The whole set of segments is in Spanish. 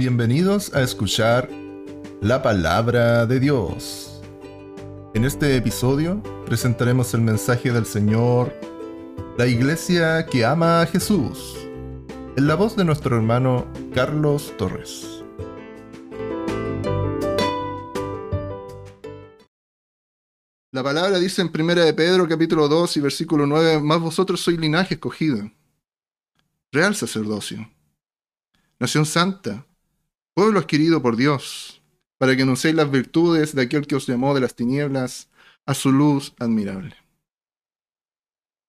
Bienvenidos a escuchar la palabra de Dios. En este episodio presentaremos el mensaje del Señor, la iglesia que ama a Jesús, en la voz de nuestro hermano Carlos Torres. La palabra dice en 1 de Pedro capítulo 2 y versículo 9, más vosotros sois linaje escogido, real sacerdocio, nación santa, pueblo adquirido por Dios, para que anunciéis las virtudes de aquel que os llamó de las tinieblas a su luz admirable.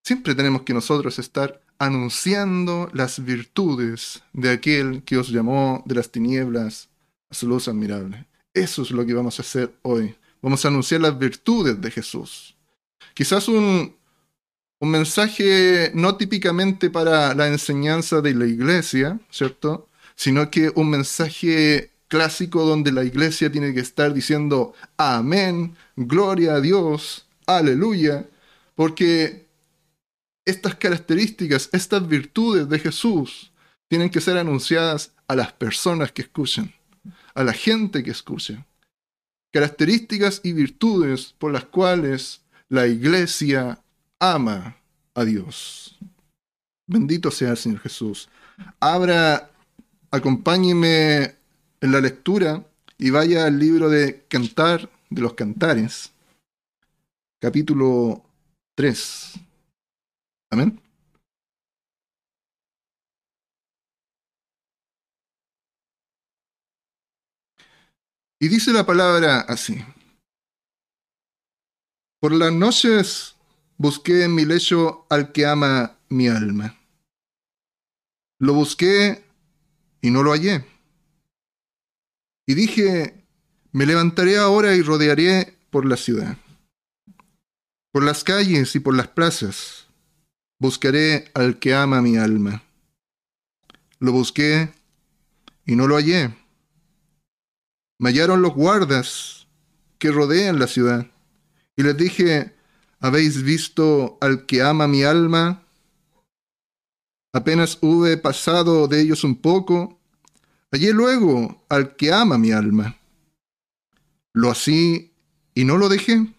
Siempre tenemos que nosotros estar anunciando las virtudes de aquel que os llamó de las tinieblas a su luz admirable. Eso es lo que vamos a hacer hoy. Vamos a anunciar las virtudes de Jesús. Quizás un, un mensaje no típicamente para la enseñanza de la iglesia, ¿cierto? Sino que un mensaje clásico donde la iglesia tiene que estar diciendo amén, gloria a Dios, aleluya, porque estas características, estas virtudes de Jesús tienen que ser anunciadas a las personas que escuchan, a la gente que escucha características y virtudes por las cuales la iglesia ama a Dios. Bendito sea el Señor Jesús. Abra, acompáñeme en la lectura y vaya al libro de Cantar de los Cantares, capítulo 3. Amén. Y dice la palabra así. Por las noches busqué en mi lecho al que ama mi alma. Lo busqué y no lo hallé. Y dije, me levantaré ahora y rodearé por la ciudad, por las calles y por las plazas. Buscaré al que ama mi alma. Lo busqué y no lo hallé. Me hallaron los guardas que rodean la ciudad. Y les dije, ¿habéis visto al que ama mi alma? Apenas hube pasado de ellos un poco, hallé luego al que ama mi alma. Lo así y no lo dejé,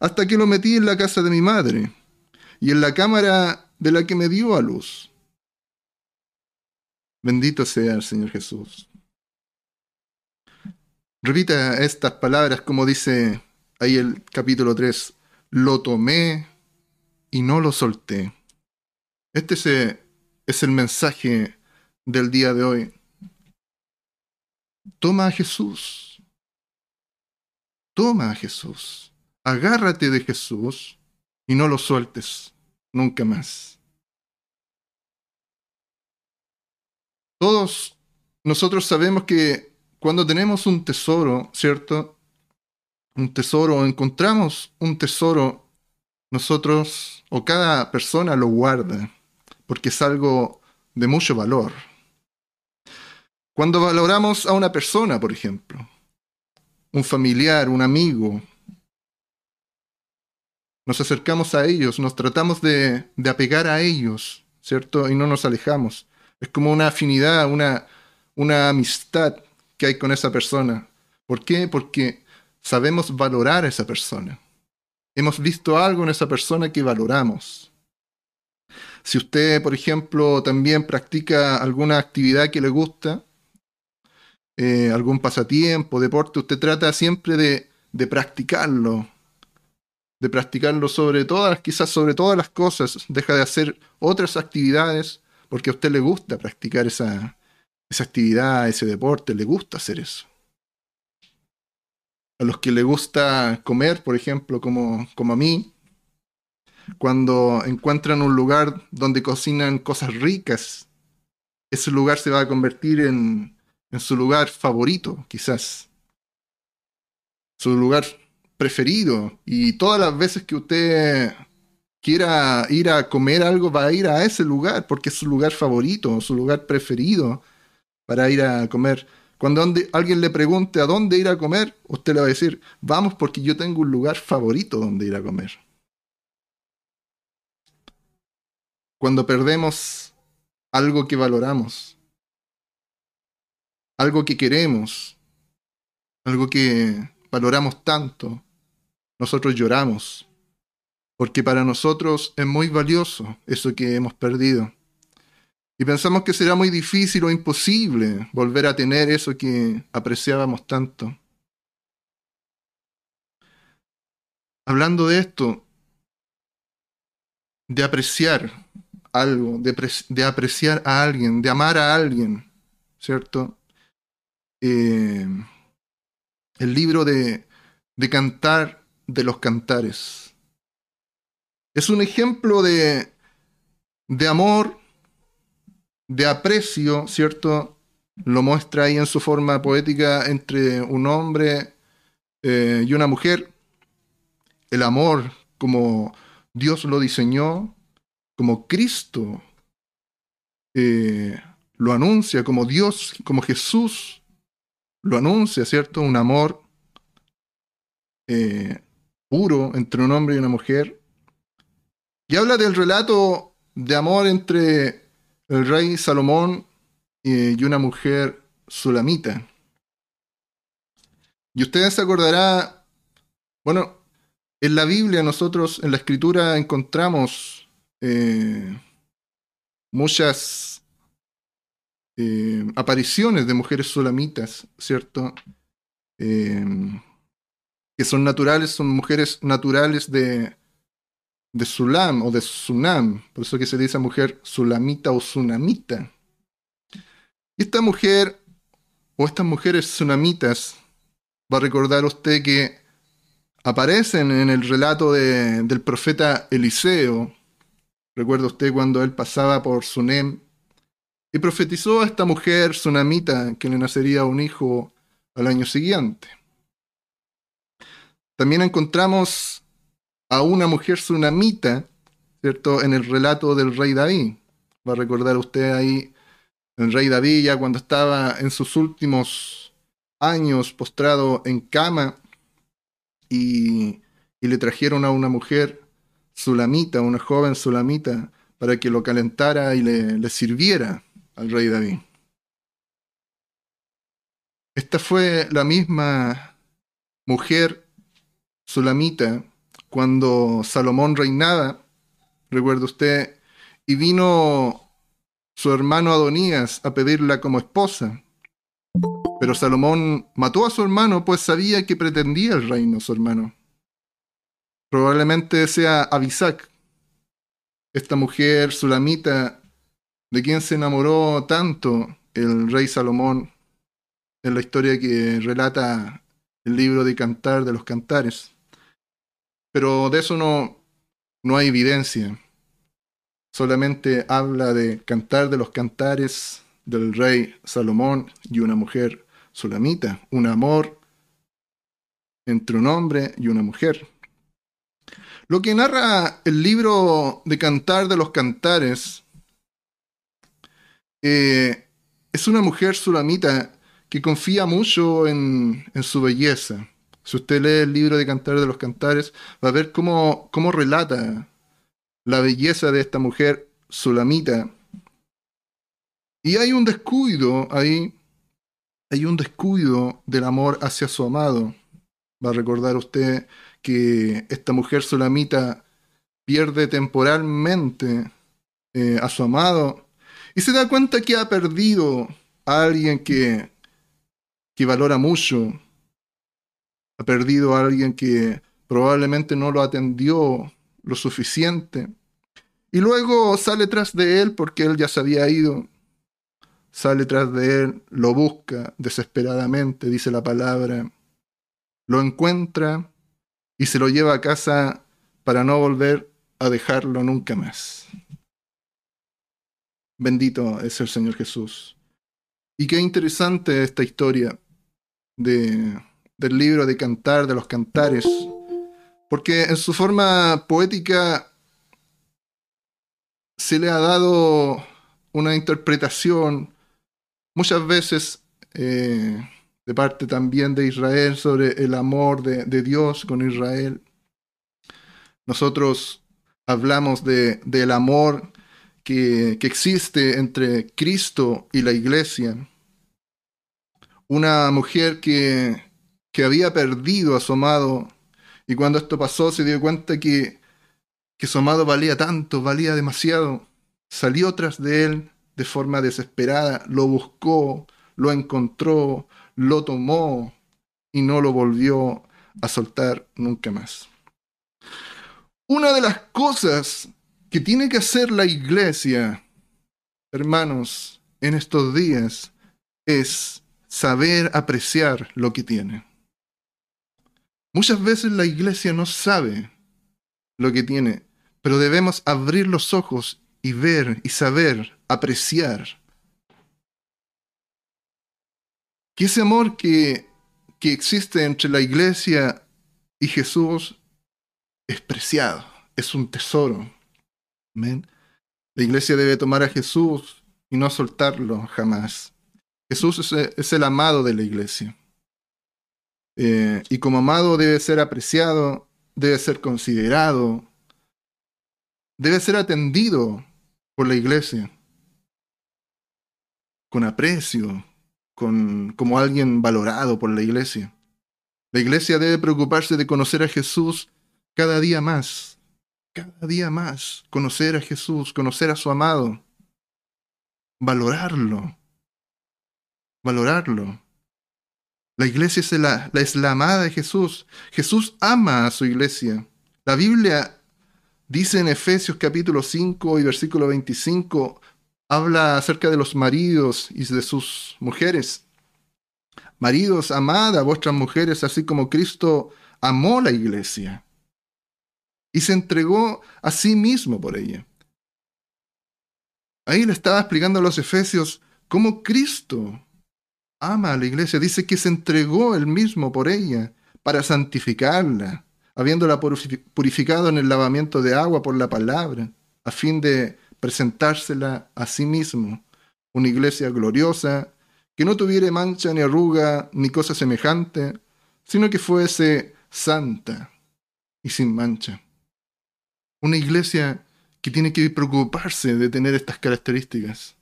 hasta que lo metí en la casa de mi madre y en la cámara de la que me dio a luz. Bendito sea el Señor Jesús. Repita estas palabras como dice ahí el capítulo 3. Lo tomé y no lo solté. Este es, es el mensaje del día de hoy. Toma a Jesús. Toma a Jesús. Agárrate de Jesús y no lo sueltes nunca más. Todos nosotros sabemos que cuando tenemos un tesoro, ¿cierto? Un tesoro, encontramos un tesoro, nosotros o cada persona lo guarda, porque es algo de mucho valor. Cuando valoramos a una persona, por ejemplo, un familiar, un amigo, nos acercamos a ellos, nos tratamos de, de apegar a ellos, ¿cierto? Y no nos alejamos. Es como una afinidad, una, una amistad que hay con esa persona. ¿Por qué? Porque sabemos valorar a esa persona. Hemos visto algo en esa persona que valoramos. Si usted, por ejemplo, también practica alguna actividad que le gusta, eh, algún pasatiempo, deporte, usted trata siempre de, de practicarlo, de practicarlo sobre todas, quizás sobre todas las cosas, deja de hacer otras actividades porque a usted le gusta practicar esa, esa actividad, ese deporte, le gusta hacer eso. A los que le gusta comer, por ejemplo, como, como a mí, cuando encuentran un lugar donde cocinan cosas ricas, ese lugar se va a convertir en, su lugar favorito, quizás. Su lugar preferido. Y todas las veces que usted quiera ir a comer algo, va a ir a ese lugar, porque es su lugar favorito, su lugar preferido para ir a comer. Cuando alguien le pregunte a dónde ir a comer, usted le va a decir, vamos porque yo tengo un lugar favorito donde ir a comer. Cuando perdemos algo que valoramos, algo que queremos, algo que valoramos tanto, nosotros lloramos, porque para nosotros es muy valioso eso que hemos perdido. Y pensamos que será muy difícil o imposible volver a tener eso que apreciábamos tanto. Hablando de esto, de apreciar algo, de, apreciar a alguien, de amar a alguien, ¿cierto? Eh, el libro de, de cantar de los cantares. Es un ejemplo de, de amor, de aprecio, ¿cierto? Lo muestra ahí en su forma poética entre un hombre eh, y una mujer. El amor como Dios lo diseñó, como Cristo eh, lo anuncia, como Dios, como Jesús lo anuncia, ¿cierto? Un amor eh, puro entre un hombre y una mujer. Y habla del relato de amor entre el rey Salomón y una mujer sulamita. Y ustedes se acordará, bueno, en la Biblia nosotros, en la escritura, encontramos eh, muchas eh, apariciones de mujeres solamitas, ¿cierto? Eh, que son naturales, son mujeres naturales de, de Sulam o de Sunam, por eso que se dice mujer sulamita o sunamita. Esta mujer, o estas mujeres sunamitas, va a recordar usted que aparecen en el relato del profeta Eliseo, Recuerda usted cuando él pasaba por Sunem y profetizó a esta mujer sunamita que le nacería un hijo al año siguiente. También encontramos a una mujer sunamita, ¿cierto?, en el relato del rey David. Va a recordar usted ahí el rey David ya cuando estaba en sus últimos años postrado en cama y, y le trajeron a una mujer sulamita, una joven sulamita, para que lo calentara y le, sirviera al rey David. Esta fue la misma mujer sulamita cuando Salomón reinaba, recuerda usted, y vino su hermano Adonías a pedirla como esposa. Pero Salomón mató a su hermano, pues sabía que pretendía el reino su hermano. Probablemente sea Abisac, esta mujer sulamita de quien se enamoró tanto el rey Salomón en la historia que relata el libro de Cantar de los Cantares. Pero de eso no, no hay evidencia. Solamente habla de cantar de los cantares del rey Salomón y una mujer sulamita, un amor entre un hombre y una mujer. Lo que narra el libro de Cantar de los Cantares eh, es una mujer sulamita que confía mucho en, su belleza. Si usted lee el libro de Cantar de los Cantares, va a ver cómo, cómo relata la belleza de esta mujer sulamita. Y hay un descuido ahí, hay un descuido del amor hacia su amado. Va a recordar usted que esta mujer solamita pierde temporalmente eh, a su amado y se da cuenta que ha perdido a alguien que, que valora mucho, ha perdido a alguien que probablemente no lo atendió lo suficiente. Y luego sale tras de él porque él ya se había ido. Sale tras de él, lo busca desesperadamente, dice la palabra. Lo encuentra y se lo lleva a casa para no volver a dejarlo nunca más. Bendito es el Señor Jesús. Y qué interesante esta historia de, del libro de Cantar, de los Cantares, porque en su forma poética se le ha dado una interpretación muchas veces eh, de parte también de Israel sobre el amor de, Dios con Israel. Nosotros hablamos de, del amor que, que existe entre Cristo y la iglesia. una mujer que, que había perdido a su amado y cuando esto pasó se dio cuenta que, que su amado valía tanto, valía demasiado. Salió tras de él de forma desesperada, lo buscó, lo encontró, lo tomó y no lo volvió a soltar nunca más. Una de las cosas que tiene que hacer la iglesia, hermanos, en estos días es saber apreciar lo que tiene. Muchas veces la iglesia no sabe lo que tiene, pero debemos abrir los ojos y ver y saber apreciar que ese amor que, que existe entre la iglesia y Jesús es preciado, es un tesoro. Amén. La iglesia debe tomar a Jesús y no soltarlo jamás. Jesús es, el amado de la iglesia. Eh, y como amado debe ser apreciado, debe ser considerado, debe ser atendido por la iglesia con aprecio, como alguien valorado por la iglesia. La iglesia debe preocuparse de conocer a Jesús cada día más, cada día más, conocer a Jesús, conocer a su amado, valorarlo, valorarlo. La iglesia es la, es la amada de Jesús. Jesús ama a su iglesia. La Biblia dice en Efesios capítulo 5 y versículo 25, habla acerca de los maridos y de sus mujeres. Maridos, amad a vuestras mujeres, así como Cristo amó la iglesia y se entregó a sí mismo por ella. Ahí le estaba explicando a los efesios cómo Cristo ama a la iglesia. Dice que se entregó él mismo por ella para santificarla, habiéndola purificado en el lavamiento de agua por la palabra, a fin de presentársela a sí mismo, una iglesia gloriosa, que no tuviera mancha ni arruga ni cosa semejante, sino que fuese santa y sin mancha. Una iglesia que tiene que preocuparse de tener estas características.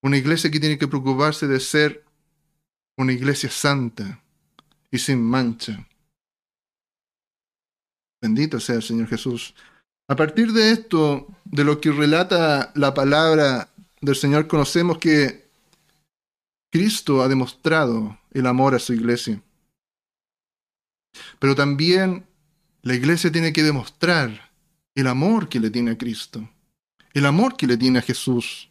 Una iglesia que tiene que preocuparse de ser una iglesia santa y sin mancha. Bendito sea el Señor Jesús. A partir de esto, de lo que relata la palabra del Señor, conocemos que Cristo ha demostrado el amor a su iglesia. Pero también la iglesia tiene que demostrar el amor que le tiene a Cristo, el amor que le tiene a Jesús.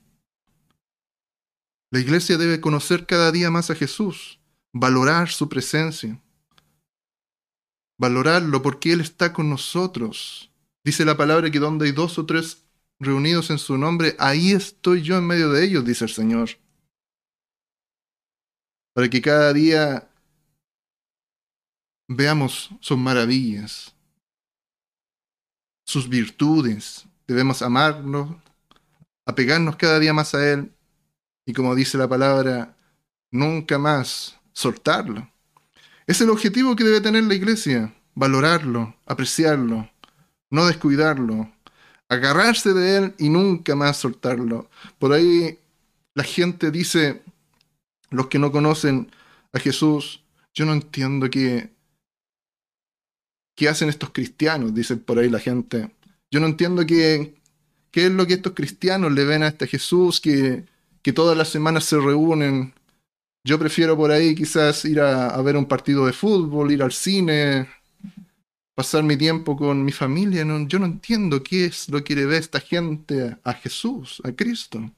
La iglesia debe conocer cada día más a Jesús, valorar su presencia, valorarlo porque Él está con nosotros. Dice la palabra que donde hay dos o tres reunidos en su nombre, ahí estoy yo en medio de ellos, dice el Señor. Para que cada día veamos sus maravillas, sus virtudes. Debemos amarlo, apegarnos cada día más a Él y como dice la palabra, nunca más soltarlo. Es el objetivo que debe tener la iglesia, valorarlo, apreciarlo, no descuidarlo, agarrarse de Él y nunca más soltarlo. Por ahí la gente dice, los que no conocen a Jesús, yo no entiendo que ¿Qué hacen estos cristianos? Dicen por ahí la gente. Yo no entiendo qué, qué es lo que estos cristianos le ven a este Jesús que, que todas las semanas se reúnen. Yo prefiero por ahí quizás ir a, ver un partido de fútbol, ir al cine, pasar mi tiempo con mi familia. yo no entiendo qué es lo que le ve esta gente a Jesús, a Cristo.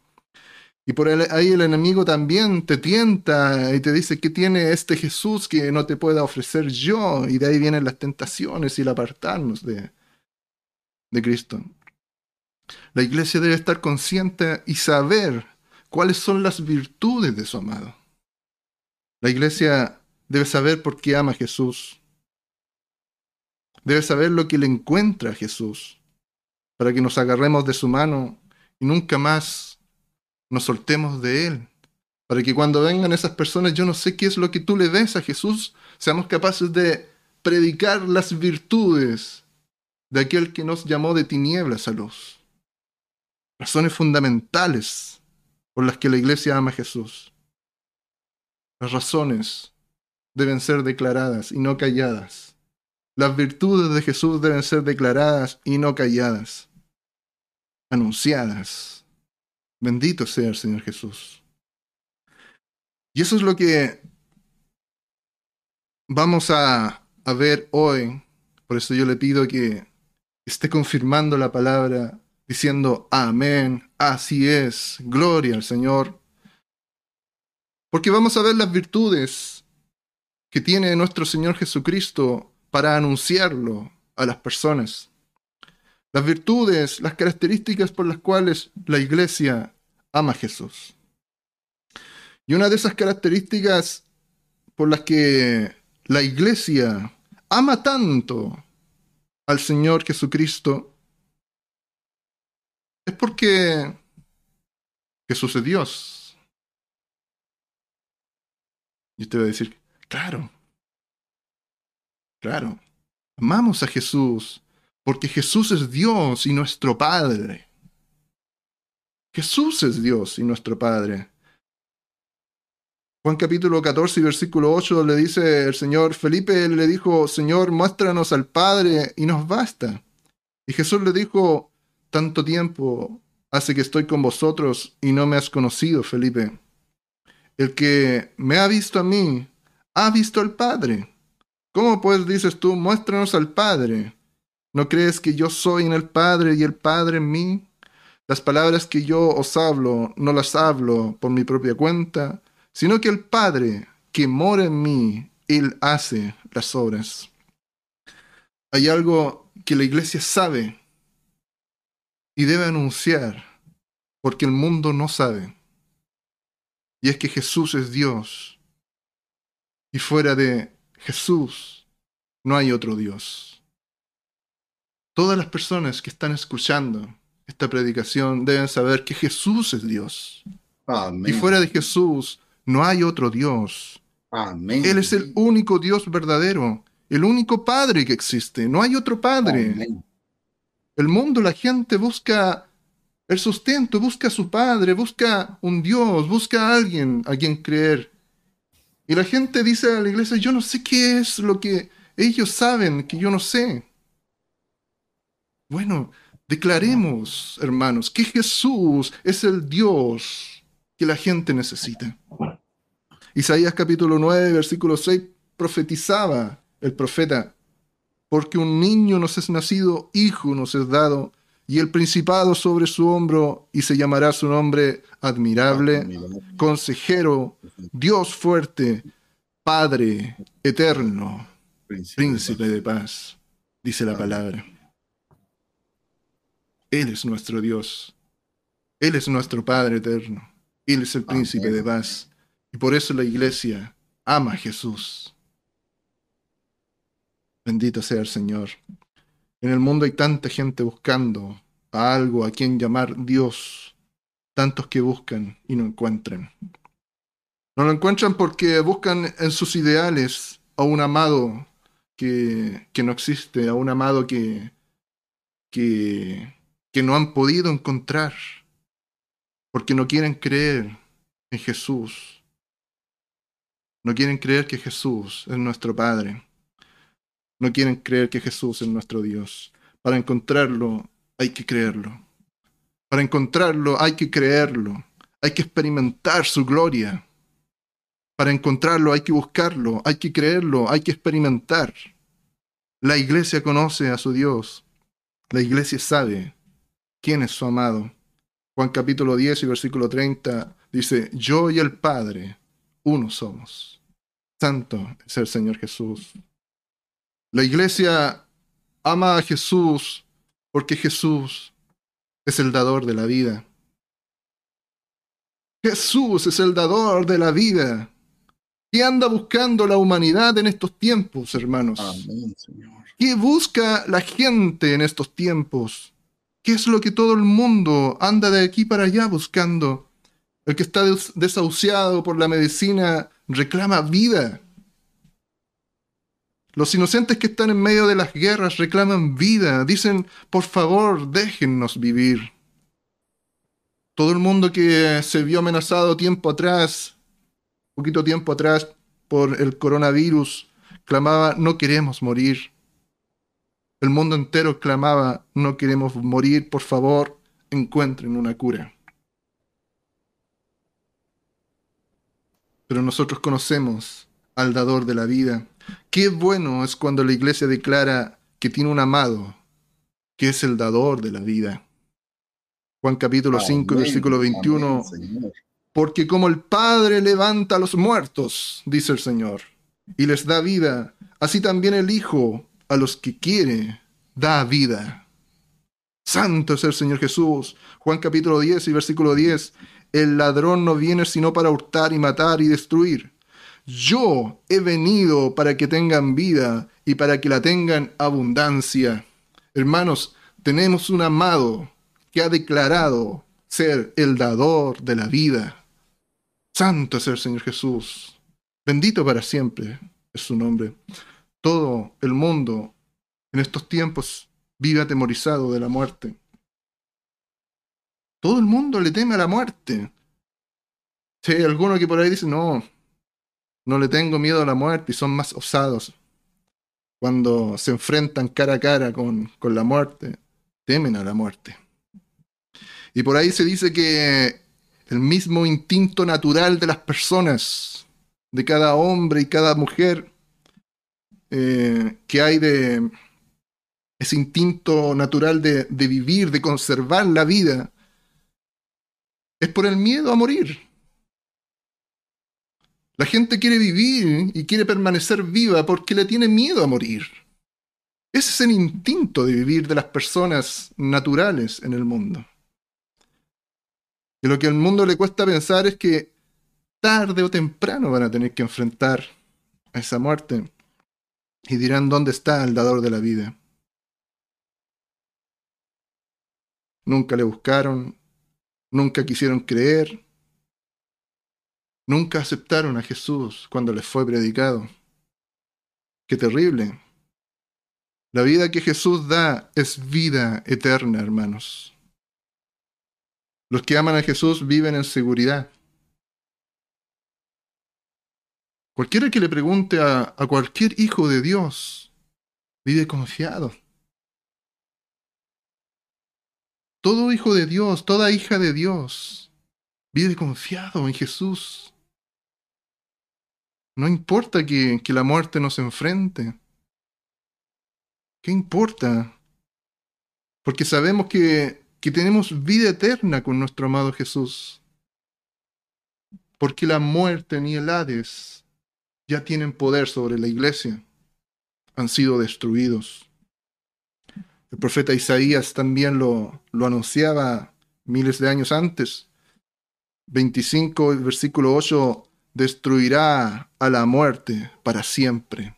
Y por ahí el enemigo también te tienta y te dice que tiene este Jesús que no te pueda ofrecer yo. Y de ahí vienen las tentaciones y el apartarnos de, de Cristo. La iglesia debe estar consciente y saber cuáles son las virtudes de su amado. La iglesia debe saber por qué ama a Jesús. Debe saber lo que le encuentra a Jesús para que nos agarremos de su mano y nunca más nos soltemos de Él. Para que cuando vengan esas personas, yo no sé qué es lo que tú le ves a Jesús, seamos capaces de predicar las virtudes de aquel que nos llamó de tinieblas a luz. Razones fundamentales por las que la iglesia ama a Jesús. Las razones deben ser declaradas y no calladas. Las virtudes de Jesús deben ser declaradas y no calladas. Anunciadas. Bendito sea el Señor Jesús. Y eso es lo que vamos a, ver hoy. Por eso yo le pido que esté confirmando la palabra, diciendo amén, así es, gloria al Señor. Porque vamos a ver las virtudes que tiene nuestro Señor Jesucristo para anunciarlo a las personas. Las virtudes, las características por las cuales la iglesia ama a Jesús. Y una de esas características por las que la iglesia ama tanto al Señor Jesucristo es porque Jesús es Dios. Y usted va a decir, claro, claro, amamos a Jesús porque Jesús es Dios y nuestro Padre. Jesús es Dios y nuestro Padre. Juan capítulo 14 y versículo 8 le dice el Señor, Felipe le dijo, Señor, muéstranos al Padre y nos basta. Y Jesús le dijo, tanto tiempo hace que estoy con vosotros y no me has conocido, Felipe. El que me ha visto a mí, ha visto al Padre. ¿Cómo pues dices tú, muéstranos al Padre? ¿No crees que yo soy en el Padre y el Padre en mí? Las palabras que yo os hablo, no las hablo por mi propia cuenta, sino que el Padre que mora en mí, Él hace las obras. Hay algo que la iglesia sabe y debe anunciar, porque el mundo no sabe. Y es que Jesús es Dios. Y fuera de Jesús no hay otro Dios. Todas las personas que están escuchando esta predicación deben saber que Jesús es Dios. Y fuera de Jesús no hay otro Dios. Amén. Él es el único Dios verdadero, el único Padre que existe. No hay otro Padre. Amén. El mundo, la gente busca el sustento, busca a su Padre, busca un Dios, busca a alguien a quien creer. Y la gente dice a la iglesia, yo no sé qué es lo que ellos saben que yo no sé. Bueno, declaremos, hermanos, que Jesús es el Dios que la gente necesita. Isaías capítulo 9, versículo 6 profetizaba el profeta, porque un niño nos es nacido, hijo nos es dado, y el principado sobre su hombro, y se llamará su nombre admirable, consejero, Dios fuerte, Padre eterno, príncipe de paz, dice la palabra. Él es nuestro Dios, Él es nuestro Padre eterno, Él es el príncipe de paz. Y por eso la iglesia ama a Jesús. Bendito sea el Señor. En el mundo hay tanta gente buscando a algo a quien llamar Dios, tantos que buscan y no encuentran. No lo encuentran porque buscan en sus ideales a un amado que, no existe, a un amado que no han podido encontrar, porque no quieren creer en Jesús. No quieren creer que Jesús es nuestro Padre. No quieren creer que Jesús es nuestro Dios. Para encontrarlo hay que creerlo. Para encontrarlo hay que creerlo. Hay que experimentar su gloria. Para encontrarlo hay que buscarlo, hay que creerlo, hay que experimentar. La iglesia conoce a su Dios. La iglesia sabe quién es su amado. Juan capítulo 10 y versículo 30 dice, yo y el Padre, uno somos. Santo es el Señor Jesús. La iglesia ama a Jesús porque Jesús es el dador de la vida. Jesús es el dador de la vida. ¿Qué anda buscando la humanidad en estos tiempos, hermanos? Amén, Señor. ¿Qué busca la gente en estos tiempos? ¿Qué es lo que todo el mundo anda de aquí para allá buscando? El que está des- desahuciado por la medicina reclama vida. Los inocentes que están en medio de las guerras reclaman vida. Dicen, por favor, déjennos vivir. Todo el mundo que se vio amenazado tiempo atrás poquito tiempo atrás por el coronavirus clamaba, no queremos morir. El mundo entero clamaba, no queremos morir, por favor, encuentren una cura. Pero nosotros conocemos al dador de la vida. Qué bueno es cuando la iglesia declara que tiene un amado, que es el dador de la vida. Juan capítulo 5, versículo 21. Porque como el Padre levanta a los muertos, dice el Señor, y les da vida, así también el Hijo a los que quiere da vida. Santo es el Señor Jesús. Juan capítulo 10 y versículo 10. El ladrón no viene sino para hurtar y matar y destruir. Yo he venido para que tengan vida y para que la tengan abundancia. Hermanos, tenemos un amado que ha declarado ser el dador de la vida. Santo es el Señor Jesús. Bendito para siempre es su nombre. Todo el mundo en estos tiempos vive atemorizado de la muerte. Todo el mundo le teme a la muerte. Si hay alguno que por ahí dice, no, no le tengo miedo a la muerte y son más osados. Cuando se enfrentan cara a cara con, con la muerte, temen a la muerte. Y por ahí se dice que el mismo instinto natural de las personas, de cada hombre y cada mujer, eh, que hay de ese instinto natural de, de vivir, de conservar la vida, es por el miedo a morir. La gente quiere vivir y quiere permanecer viva porque le tiene miedo a morir. Ese es el instinto de vivir de las personas naturales en el mundo. Y lo que al mundo le cuesta pensar es que tarde o temprano van a tener que enfrentar a esa muerte y dirán dónde está el dador de la vida. Nunca le buscaron, nunca quisieron creer, nunca aceptaron a Jesús cuando les fue predicado. Qué terrible. La vida que Jesús da es vida eterna, hermanos. Los que aman a Jesús viven en seguridad. Cualquiera que le pregunte a, cualquier hijo de Dios vive confiado. Todo hijo de Dios, toda hija de Dios vive confiado en Jesús. No importa que, que la muerte nos enfrente. ¿Qué importa? Porque sabemos que que tenemos vida eterna con nuestro amado Jesús. Porque la muerte ni el Hades ya tienen poder sobre la iglesia. Han sido destruidos. El profeta Isaías también lo, lo anunciaba miles de años antes. 25, versículo 8, destruirá a la muerte para siempre.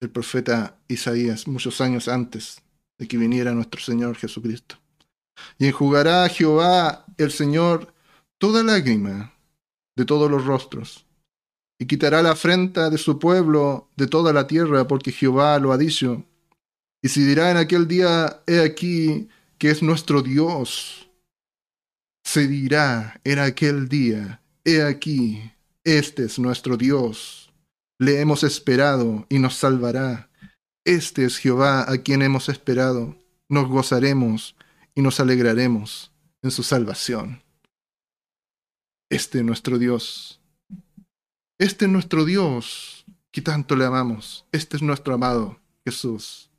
El profeta Isaías, muchos años antes de que viniera nuestro Señor Jesucristo. Y enjugará a Jehová el Señor toda lágrima de todos los rostros, y quitará la afrenta de su pueblo de toda la tierra, porque Jehová lo ha dicho. Y si dirá en aquel día, he aquí que es nuestro Dios, se dirá en aquel día, he aquí, este es nuestro Dios, le hemos esperado y nos salvará. Este es Jehová a quien hemos esperado. Nos gozaremos y nos alegraremos en su salvación. Este es nuestro Dios. Este es nuestro Dios que tanto le amamos. Este es nuestro amado Jesús.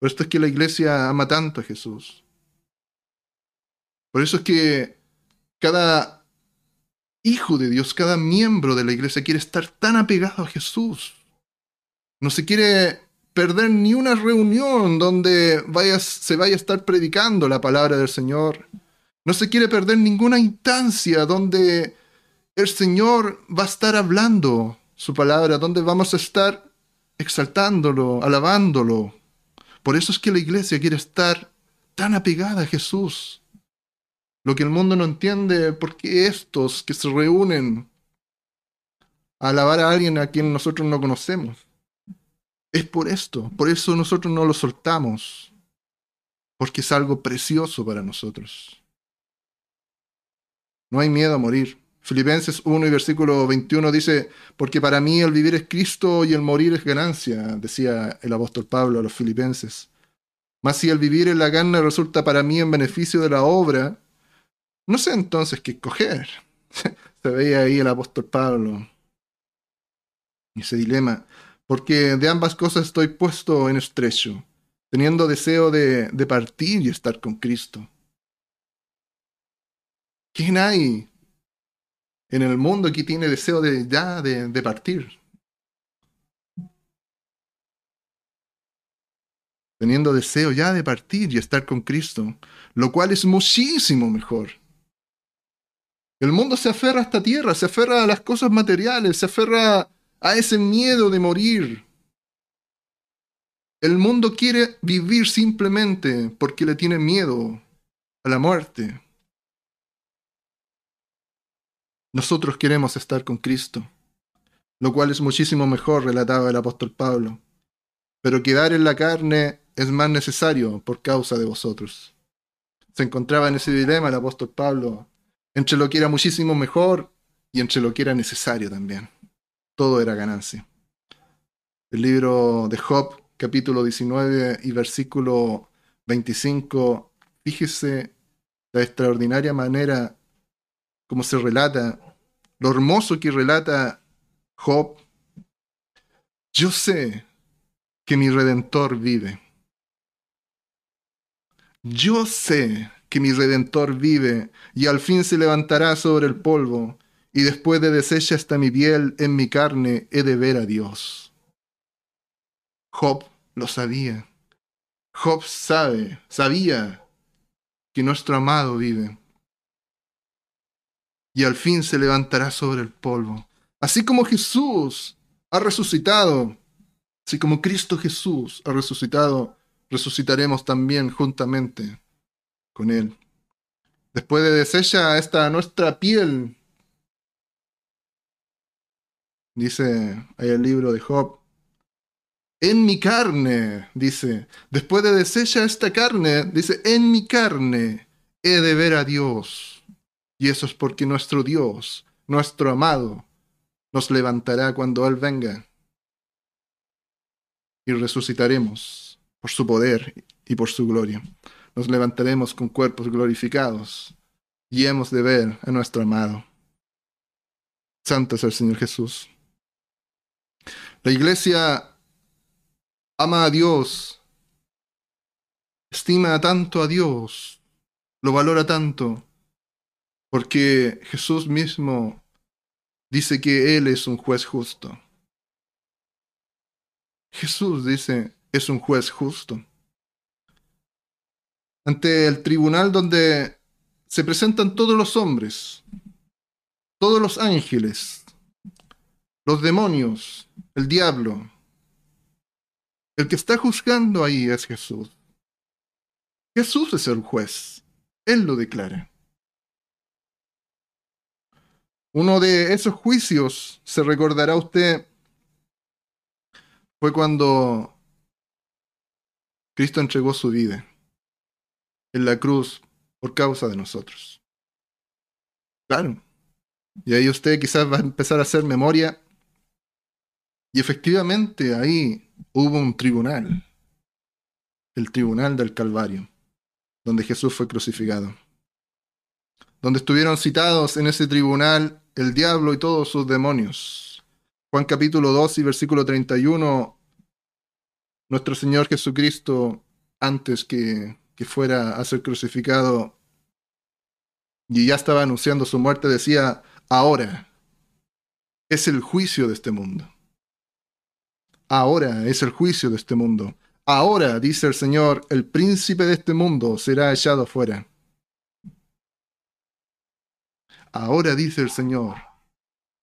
Por esto es que la iglesia ama tanto a Jesús. Por eso es que cada hijo de Dios, cada miembro de la iglesia quiere estar tan apegado a Jesús. No se quiere perder ni una reunión donde se vaya a estar predicando la palabra del Señor. No se quiere perder ninguna instancia donde el Señor va a estar hablando su palabra, donde vamos a estar exaltándolo, alabándolo. Por eso es que la iglesia quiere estar tan apegada a Jesús. Lo que el mundo no entiende, porque estos que se reúnen a alabar a alguien a quien nosotros no conocemos, es por esto, por eso nosotros no lo soltamos, porque es algo precioso para nosotros. No hay miedo a morir, Filipenses 1 y versículo 21 dice, porque para mí el vivir es Cristo y el morir es ganancia, decía el apóstol Pablo a los filipenses. Mas si el vivir en la carne resulta para mí en beneficio de la obra, no sé entonces qué escoger. Se veía ahí el apóstol Pablo. Ese dilema. Porque de ambas cosas estoy puesto en estrecho, teniendo deseo de, de partir y estar con Cristo. ¿Quién hay en el mundo que tiene deseo de ya de, de partir? Teniendo deseo ya de partir y estar con Cristo, lo cual es muchísimo mejor. El mundo se aferra a esta tierra, se aferra a las cosas materiales, se aferra a ese miedo de morir. El mundo quiere vivir simplemente porque le tiene miedo a la muerte. Nosotros queremos estar con Cristo, lo cual es muchísimo mejor, relataba el apóstol Pablo. Pero quedar en la carne es más necesario por causa de vosotros. Se encontraba en ese dilema el apóstol Pablo, entre lo que era muchísimo mejor y entre lo que era necesario también. Todo era ganancia. El libro de Job, capítulo 19 y versículo 25, fíjese la extraordinaria manera como se relata, lo hermoso que relata Job. Yo sé que mi redentor vive. Yo sé que mi redentor vive y al fin se levantará sobre el polvo y después de deshecha hasta mi piel en mi carne he de ver a Dios. Job lo sabía. Job sabe, sabía que nuestro amado vive y al fin se levantará sobre el polvo. Así como Jesús ha resucitado, así como Cristo Jesús ha resucitado, resucitaremos también juntamente con Él. Después de deshecha esta nuestra piel, dice ahí el libro de Job, en mi carne, dice, después de deshecha esta carne, dice, en mi carne he de ver a Dios y eso es porque nuestro Dios, nuestro amado, nos levantará cuando Él venga. Y resucitaremos por su poder y por su gloria. Nos levantaremos con cuerpos glorificados y hemos de ver a nuestro amado. Santo es el Señor Jesús. La iglesia ama a Dios, estima tanto a Dios, lo valora tanto, porque Jesús mismo dice que Él es un juez justo. Jesús dice, es un juez justo. Ante el tribunal donde se presentan todos los hombres, todos los ángeles, los demonios, el diablo. El que está juzgando ahí es Jesús. Jesús es el juez. Él lo declara. Uno de esos juicios, se recordará usted, fue cuando Cristo entregó su vida en la cruz por causa de nosotros. Claro. Y ahí usted quizás va a empezar a hacer memoria. Y efectivamente ahí hubo un tribunal, el tribunal del Calvario, donde Jesús fue crucificado. Donde estuvieron citados en ese tribunal el diablo y todos sus demonios. Juan capítulo 2 y versículo 31, nuestro Señor Jesucristo, antes que, que fuera a ser crucificado y ya estaba anunciando su muerte, decía, ahora es el juicio de este mundo. Ahora es el juicio de este mundo. Ahora, dice el Señor, el príncipe de este mundo será echado fuera. Ahora dice el Señor,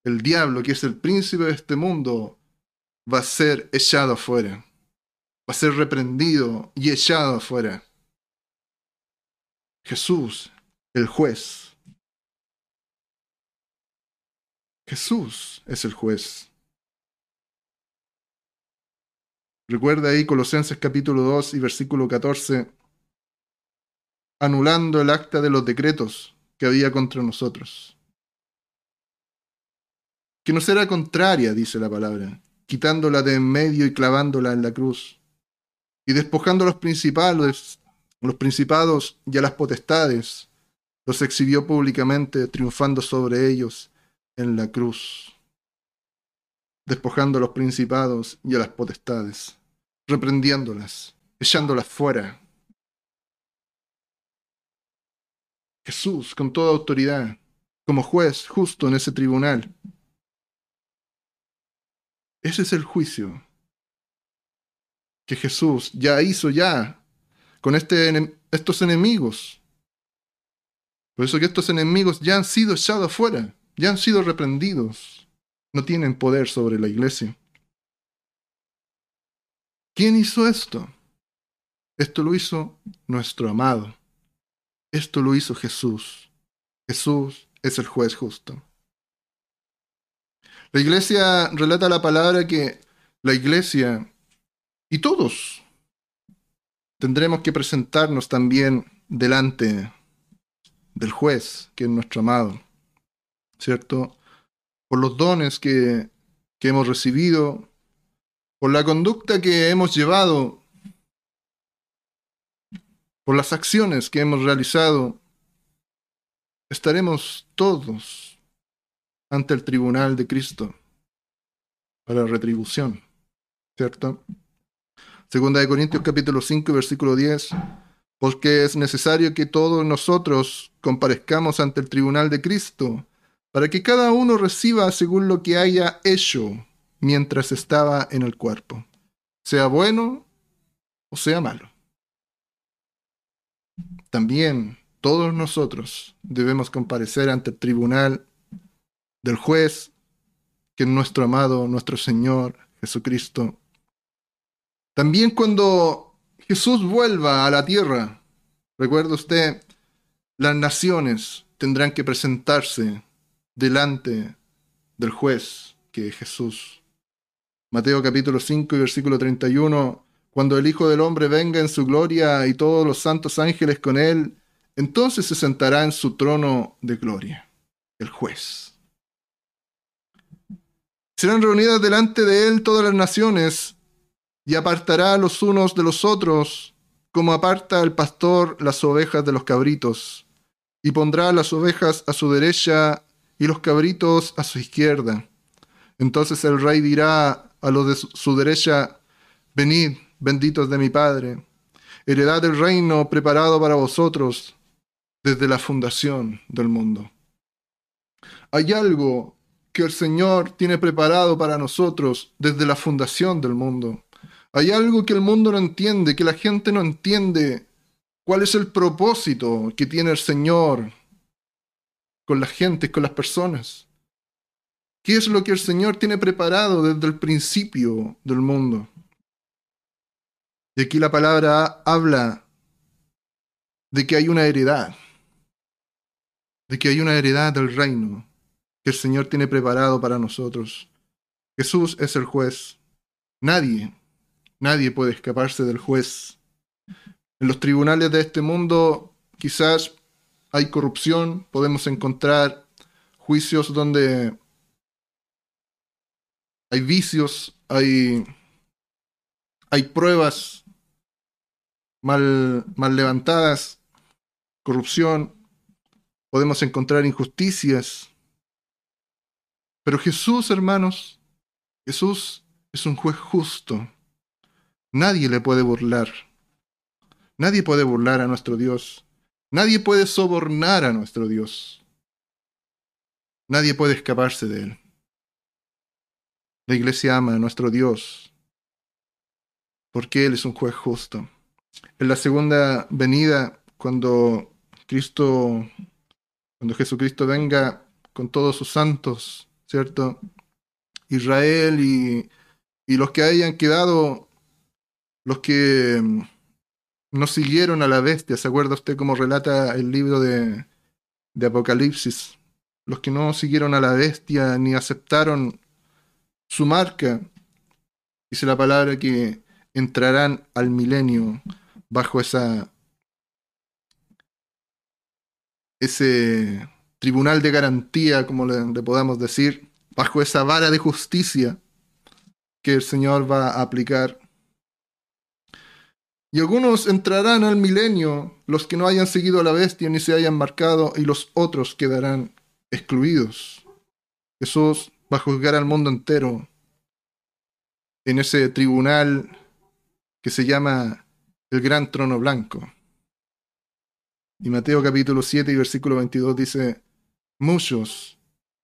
el diablo, que es el príncipe de este mundo, va a ser echado afuera. Va a ser reprendido y echado afuera. Jesús, el juez. Jesús es el juez. Recuerda ahí Colosenses capítulo 2 y versículo 14, anulando el acta de los decretos que había contra nosotros. que nos era contraria, dice la palabra, quitándola de en medio y clavándola en la cruz, y despojando a los principales, los principados y a las potestades, los exhibió públicamente, triunfando sobre ellos en la cruz, despojando a los principados y a las potestades, reprendiéndolas, echándolas fuera. Jesús, con toda autoridad, como juez justo en ese tribunal. Ese es el juicio que Jesús ya hizo ya con este, estos enemigos. Por eso que estos enemigos ya han sido echados afuera, ya han sido reprendidos, no tienen poder sobre la iglesia. ¿Quién hizo esto? Esto lo hizo nuestro amado. Esto lo hizo Jesús. Jesús es el juez justo. La iglesia relata la palabra que la iglesia y todos tendremos que presentarnos también delante del juez, que es nuestro amado, ¿cierto? Por los dones que, hemos recibido, por la conducta que hemos llevado, por las acciones que hemos realizado, estaremos todos ante el tribunal de Cristo para retribución, ¿cierto? Segunda de Corintios capítulo 5 versículo 10, porque es necesario que todos nosotros comparezcamos ante el tribunal de Cristo, para que cada uno reciba según lo que haya hecho mientras estaba en el cuerpo, sea bueno o sea malo. También todos nosotros debemos comparecer ante el tribunal del juez, que es nuestro amado, nuestro Señor Jesucristo. También cuando Jesús vuelva a la tierra, recuerda usted, las naciones tendrán que presentarse delante del juez, que es Jesús. Mateo capítulo 5 y versículo 31, cuando el Hijo del Hombre venga en su gloria y todos los santos ángeles con él, entonces se sentará en su trono de gloria, el juez. Serán reunidas delante de él todas las naciones, y apartará los unos de los otros, como aparta el pastor las ovejas de los cabritos, y pondrá las ovejas a su derecha y los cabritos a su izquierda. Entonces el rey dirá a los de su derecha, Venid, benditos de mi Padre, heredad del reino preparado para vosotros desde la fundación del mundo. Hay algo que el Señor tiene preparado para nosotros desde la fundación del mundo. Hay algo que el mundo no entiende, que la gente no entiende. ¿Cuál es el propósito que tiene el Señor con la gente, con las personas? ¿Qué es lo que el Señor tiene preparado desde el principio del mundo? Y aquí la palabra habla de que hay una heredad de que hay una heredad del reino que el Señor tiene preparado para nosotros. Jesús es el juez. Nadie, nadie puede escaparse del juez. En los tribunales de este mundo quizás hay corrupción, podemos encontrar juicios donde hay vicios, hay, hay pruebas mal, mal levantadas, corrupción, podemos encontrar injusticias. Pero Jesús, hermanos, Jesús es un juez justo. Nadie le puede burlar. Nadie puede burlar a nuestro Dios. Nadie puede sobornar a nuestro Dios. Nadie puede escaparse de él. La iglesia ama a nuestro Dios porque Él es un juez justo. En la segunda venida, cuando Cristo cuando Jesucristo venga con todos sus santos, ¿cierto? Israel y, los que hayan quedado, los que mm, no siguieron a la bestia, ¿se acuerda usted cómo relata el libro de, de Apocalipsis? Los que no siguieron a la bestia ni aceptaron su marca, dice la palabra que entrarán al milenio bajo esa ese tribunal de garantía, como le, podamos decir, bajo esa vara de justicia que el Señor va a aplicar. Y algunos entrarán al milenio, los que no hayan seguido a la bestia ni se hayan marcado, y los otros quedarán excluidos. Jesús va a juzgar al mundo entero en ese tribunal que se llama el Gran Trono Blanco. Y Mateo capítulo 7 y versículo 22 dice, muchos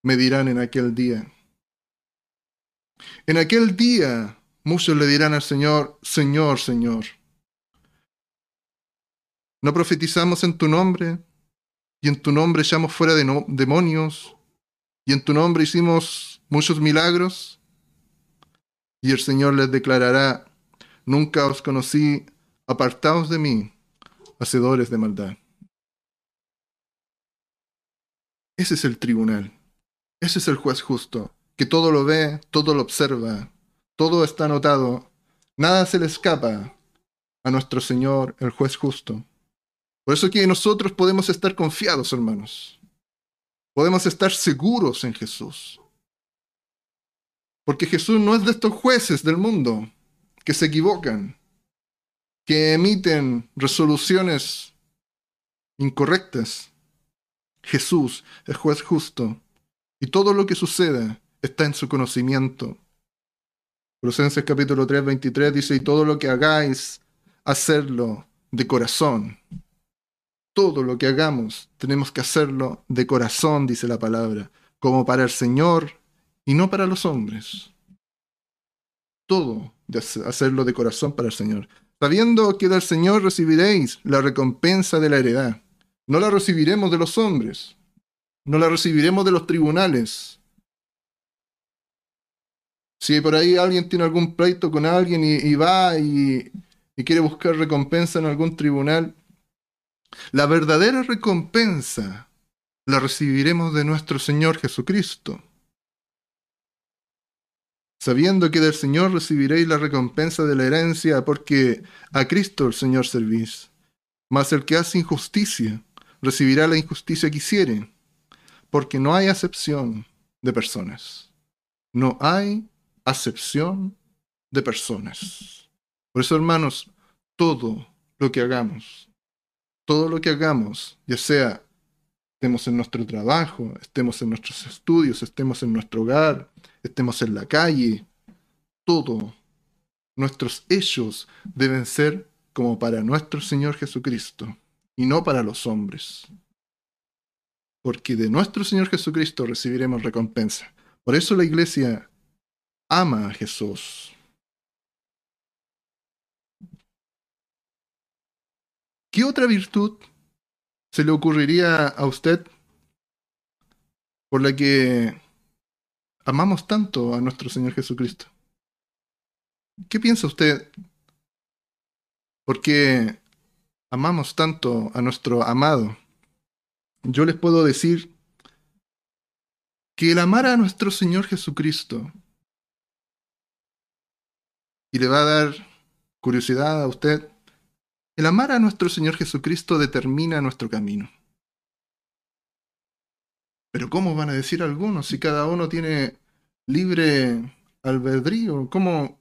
me dirán en aquel día. En aquel día muchos le dirán al Señor, Señor, Señor. ¿No profetizamos en tu nombre? ¿Y en tu nombre echamos fuera de demonios? ¿Y en tu nombre hicimos muchos milagros? Y el Señor les declarará, nunca os conocí, apartaos de mí, hacedores de maldad. Ese es el tribunal. Ese es el juez justo, que todo lo ve, todo lo observa, todo está anotado, nada se le escapa a nuestro Señor, el juez justo. Por eso que nosotros podemos estar confiados, hermanos. Podemos estar seguros en Jesús. Porque Jesús no es de estos jueces del mundo que se equivocan, que emiten resoluciones incorrectas. Jesús es juez justo y todo lo que suceda está en su conocimiento. Colosenses capítulo 3, 23 dice, y todo lo que hagáis, hacerlo de corazón. Todo lo que hagamos, tenemos que hacerlo de corazón, dice la palabra, como para el Señor y no para los hombres. Todo hacerlo de corazón para el Señor. Sabiendo que del Señor recibiréis la recompensa de la heredad. No la recibiremos de los hombres, no la recibiremos de los tribunales. Si por ahí alguien tiene algún pleito con alguien y, va y, y quiere buscar recompensa en algún tribunal, la verdadera recompensa la recibiremos de nuestro Señor Jesucristo. Sabiendo que del Señor recibiréis la recompensa de la herencia, porque a Cristo el Señor servís. Mas el que hace injusticia recibirá la injusticia que hiciere, porque no hay acepción de personas. No hay acepción de personas. Por eso, hermanos, todo lo que hagamos, todo lo que hagamos, ya sea estemos en nuestro trabajo, estemos en nuestros estudios, estemos en nuestro hogar, estemos en la calle, todo, nuestros hechos deben ser como para nuestro Señor Jesucristo y no para los hombres. Porque de nuestro Señor Jesucristo recibiremos recompensa. Por eso la iglesia ama a Jesús. ¿Qué otra virtud se le ocurriría a usted por la que amamos tanto a nuestro Señor Jesucristo? ¿Qué piensa usted? ¿Por qué amamos tanto a nuestro amado, yo les puedo decir que el amar a nuestro Señor Jesucristo y le va a dar curiosidad a usted, el amar a nuestro Señor Jesucristo determina nuestro camino. Pero ¿cómo van a decir algunos si cada uno tiene libre albedrío? ¿Cómo?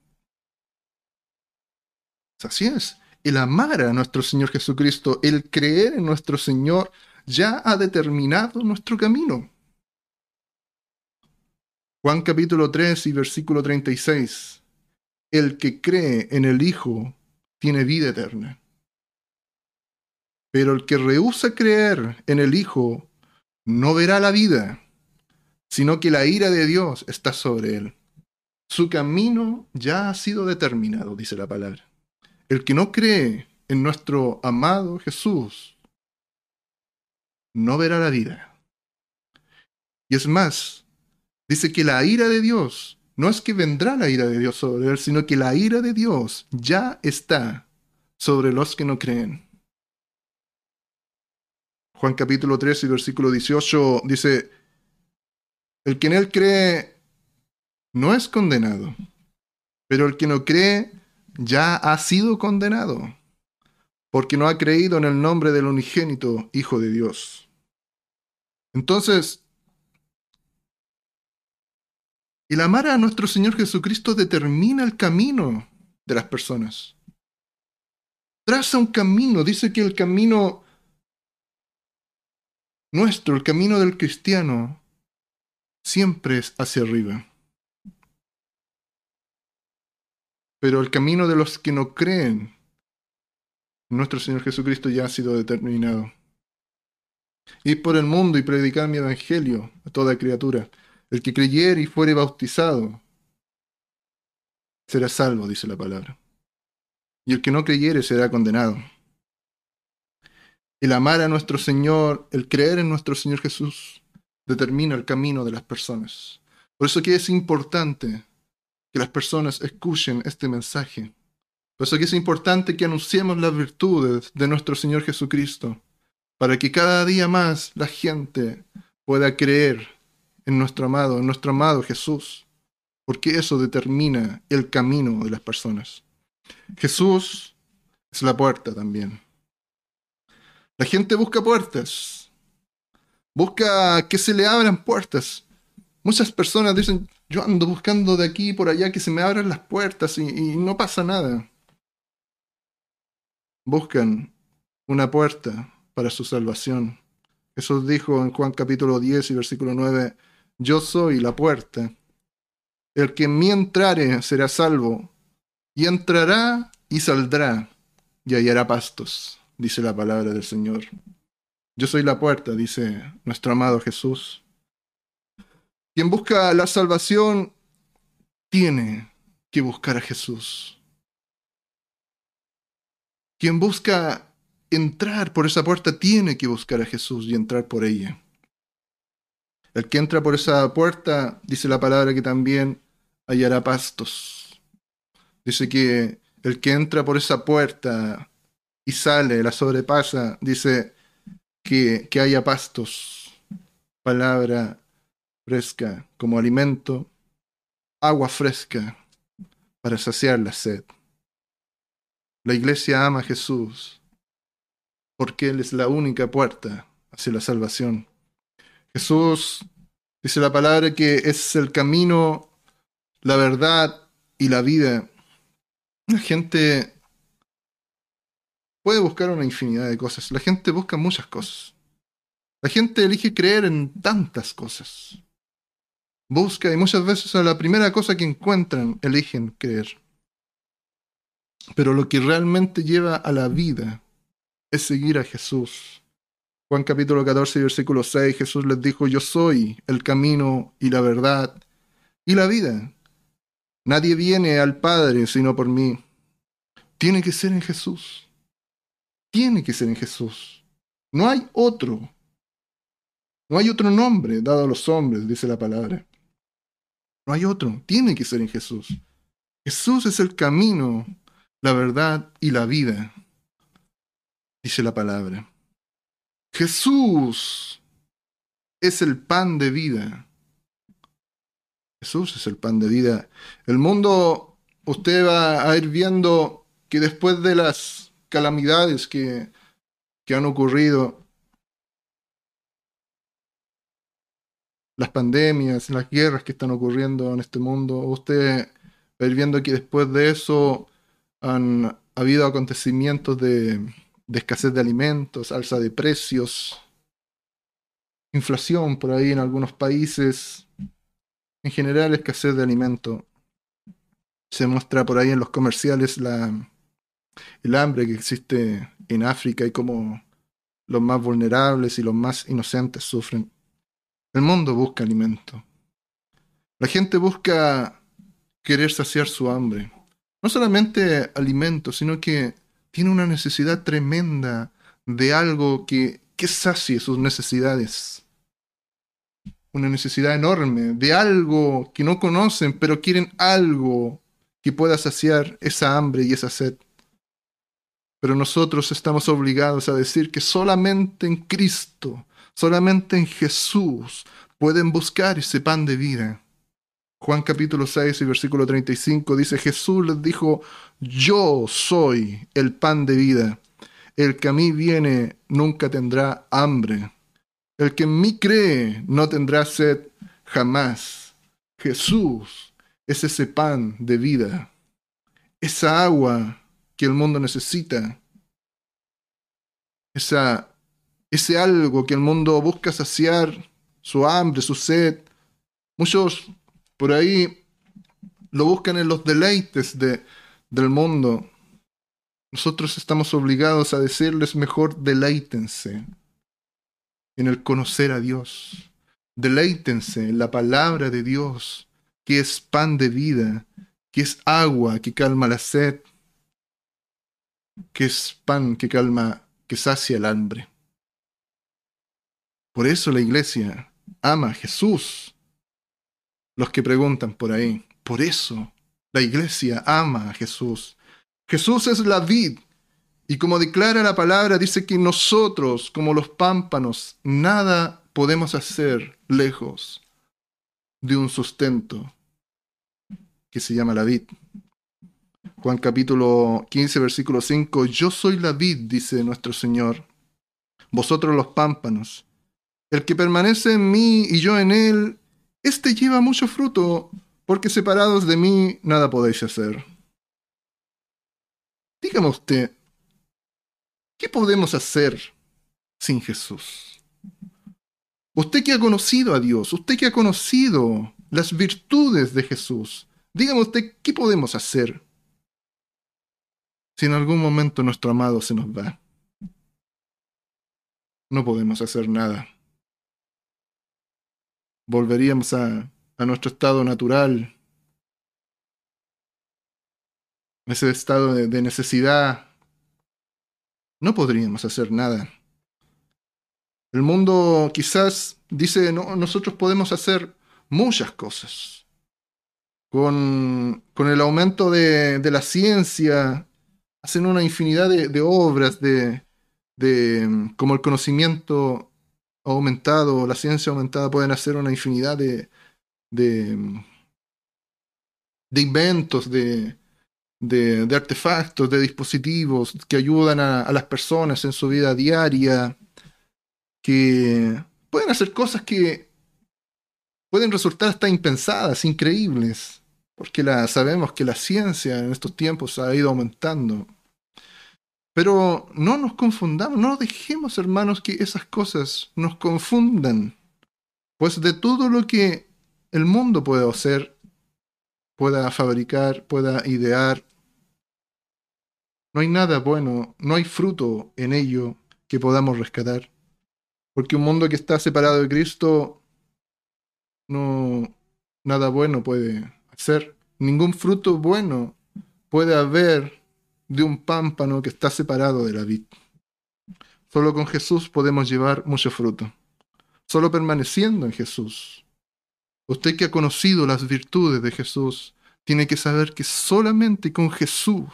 Así es el amar a nuestro Señor Jesucristo, el creer en nuestro Señor, ya ha determinado nuestro camino. Juan capítulo 3 y versículo 36. El que cree en el Hijo tiene vida eterna. Pero el que rehúsa creer en el Hijo no verá la vida, sino que la ira de Dios está sobre él. Su camino ya ha sido determinado, dice la palabra. El que no cree en nuestro amado Jesús no verá la vida. Y es más, dice que la ira de Dios no es que vendrá la ira de Dios sobre él, sino que la ira de Dios ya está sobre los que no creen. Juan capítulo 3 versículo 18 dice, el que en él cree no es condenado, pero el que no cree ya ha sido condenado, porque no ha creído en el nombre del unigénito Hijo de Dios. Entonces, El amar a nuestro Señor Jesucristo determina el camino de las personas. Traza un camino, dice que el camino nuestro, el camino del cristiano, siempre es hacia arriba. Pero el camino de los que no creen en nuestro Señor Jesucristo ya ha sido determinado. Ir por el mundo y predicar mi evangelio a toda criatura. El que creyere y fuere bautizado será salvo, dice la palabra. Y el que no creyere será condenado. El amar a nuestro Señor, el creer en nuestro Señor Jesús, determina el camino de las personas. Por eso que es importante que las personas escuchen este mensaje. Por eso que es importante que anunciemos las virtudes de nuestro Señor Jesucristo, para que cada día más la gente pueda creer en nuestro amado, en nuestro amado Jesús, porque eso determina el camino de las personas. Jesús es la puerta también. La gente busca puertas, busca que se le abran puertas. Muchas personas dicen, yo ando buscando de aquí por allá que se me abran las puertas y, y no pasa nada. Buscan una puerta para su salvación. Jesús dijo en Juan capítulo 10 y versículo 9, yo soy la puerta. El que en mí entrare será salvo, y entrará y saldrá, y hallará pastos, dice la palabra del Señor. Yo soy la puerta, dice nuestro amado Jesús. Quien busca la salvación tiene que buscar a Jesús. Quien busca entrar por esa puerta tiene que buscar a Jesús y entrar por ella. El que entra por esa puerta, dice la palabra que también hallará pastos. Dice que el que entra por esa puerta y sale, la sobrepasa, dice que, que haya pastos. Palabra fresca como alimento, agua fresca para saciar la sed. La iglesia ama a Jesús porque Él es la única puerta hacia la salvación. Jesús dice la palabra que es el camino, la verdad y la vida. La gente puede buscar una infinidad de cosas. La gente busca muchas cosas. La gente elige creer en tantas cosas. Busca y muchas veces a la primera cosa que encuentran eligen creer. Pero lo que realmente lleva a la vida es seguir a Jesús. Juan capítulo 14, versículo 6, Jesús les dijo, yo soy el camino y la verdad y la vida. Nadie viene al Padre sino por mí. Tiene que ser en Jesús. Tiene que ser en Jesús. No hay otro. No hay otro nombre dado a los hombres, dice la palabra. No hay otro. Tiene que ser en Jesús. Jesús es el camino, la verdad y la vida, dice la palabra. Jesús es el pan de vida. Jesús es el pan de vida. El mundo, usted va a ir viendo que después de las calamidades que, que han ocurrido, las pandemias, las guerras que están ocurriendo en este mundo, usted va a ir viendo que después de eso han habido acontecimientos de, de escasez de alimentos, alza de precios, inflación por ahí en algunos países, en general escasez de alimento. Se muestra por ahí en los comerciales la, el hambre que existe en África y cómo los más vulnerables y los más inocentes sufren. El mundo busca alimento. La gente busca querer saciar su hambre. No solamente alimento, sino que tiene una necesidad tremenda de algo que, que sacie sus necesidades. Una necesidad enorme de algo que no conocen, pero quieren algo que pueda saciar esa hambre y esa sed. Pero nosotros estamos obligados a decir que solamente en Cristo, solamente en Jesús pueden buscar ese pan de vida. Juan capítulo 6 y versículo 35 dice, Jesús les dijo, yo soy el pan de vida. El que a mí viene nunca tendrá hambre. El que en mí cree no tendrá sed jamás. Jesús es ese pan de vida, esa agua que el mundo necesita, esa, ese algo que el mundo busca saciar, su hambre, su sed. Muchos por ahí lo buscan en los deleites de, del mundo. Nosotros estamos obligados a decirles mejor deleítense en el conocer a Dios. Deleítense en la palabra de Dios, que es pan de vida, que es agua que calma la sed, que es pan que calma, que sacia el hambre. Por eso la iglesia ama a Jesús. Los que preguntan por ahí, por eso la iglesia ama a Jesús. Jesús es la vid y como declara la palabra, dice que nosotros, como los pámpanos, nada podemos hacer lejos de un sustento que se llama la vid. Juan capítulo 15, versículo 5, yo soy la vid, dice nuestro Señor, vosotros los pámpanos. El que permanece en mí y yo en él, éste lleva mucho fruto, porque separados de mí nada podéis hacer. Dígame usted, ¿qué podemos hacer sin Jesús? Usted que ha conocido a Dios, usted que ha conocido las virtudes de Jesús, dígame usted, ¿qué podemos hacer si en algún momento nuestro amado se nos va? No podemos hacer nada. Volveríamos a, a nuestro estado natural, ese estado de, necesidad, no podríamos hacer nada. El mundo quizás dice, no, nosotros podemos hacer muchas cosas. Con, con el aumento de, de, la ciencia, hacen una infinidad de, obras, de, de, como el conocimiento aumentado, la ciencia aumentada, pueden hacer una infinidad de, de, de inventos, de, de, artefactos, de dispositivos que ayudan a, las personas en su vida diaria, que pueden hacer cosas que pueden resultar hasta impensadas, increíbles, porque la, sabemos que la ciencia en estos tiempos ha ido aumentando. Pero no nos confundamos, no dejemos, hermanos, que esas cosas nos confundan. Pues de todo lo que el mundo puede hacer, pueda fabricar, pueda idear. No hay nada bueno, no hay fruto en ello que podamos rescatar. Porque un mundo que está separado de Cristo, no, nada bueno puede hacer. Ningún fruto bueno puede haber de un pámpano que está separado de la vid. Solo con Jesús podemos llevar mucho fruto. Solo permaneciendo en Jesús. Usted que ha conocido las virtudes de Jesús, tiene que saber que solamente con Jesús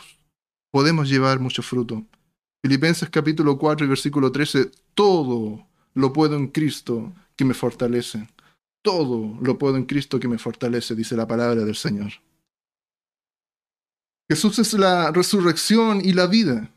podemos llevar mucho fruto. Filipenses capítulo 4 y versículo 13, todo lo puedo en Cristo que me fortalece. Todo lo puedo en Cristo que me fortalece, dice la palabra del Señor. Jesús es la resurrección y la vida.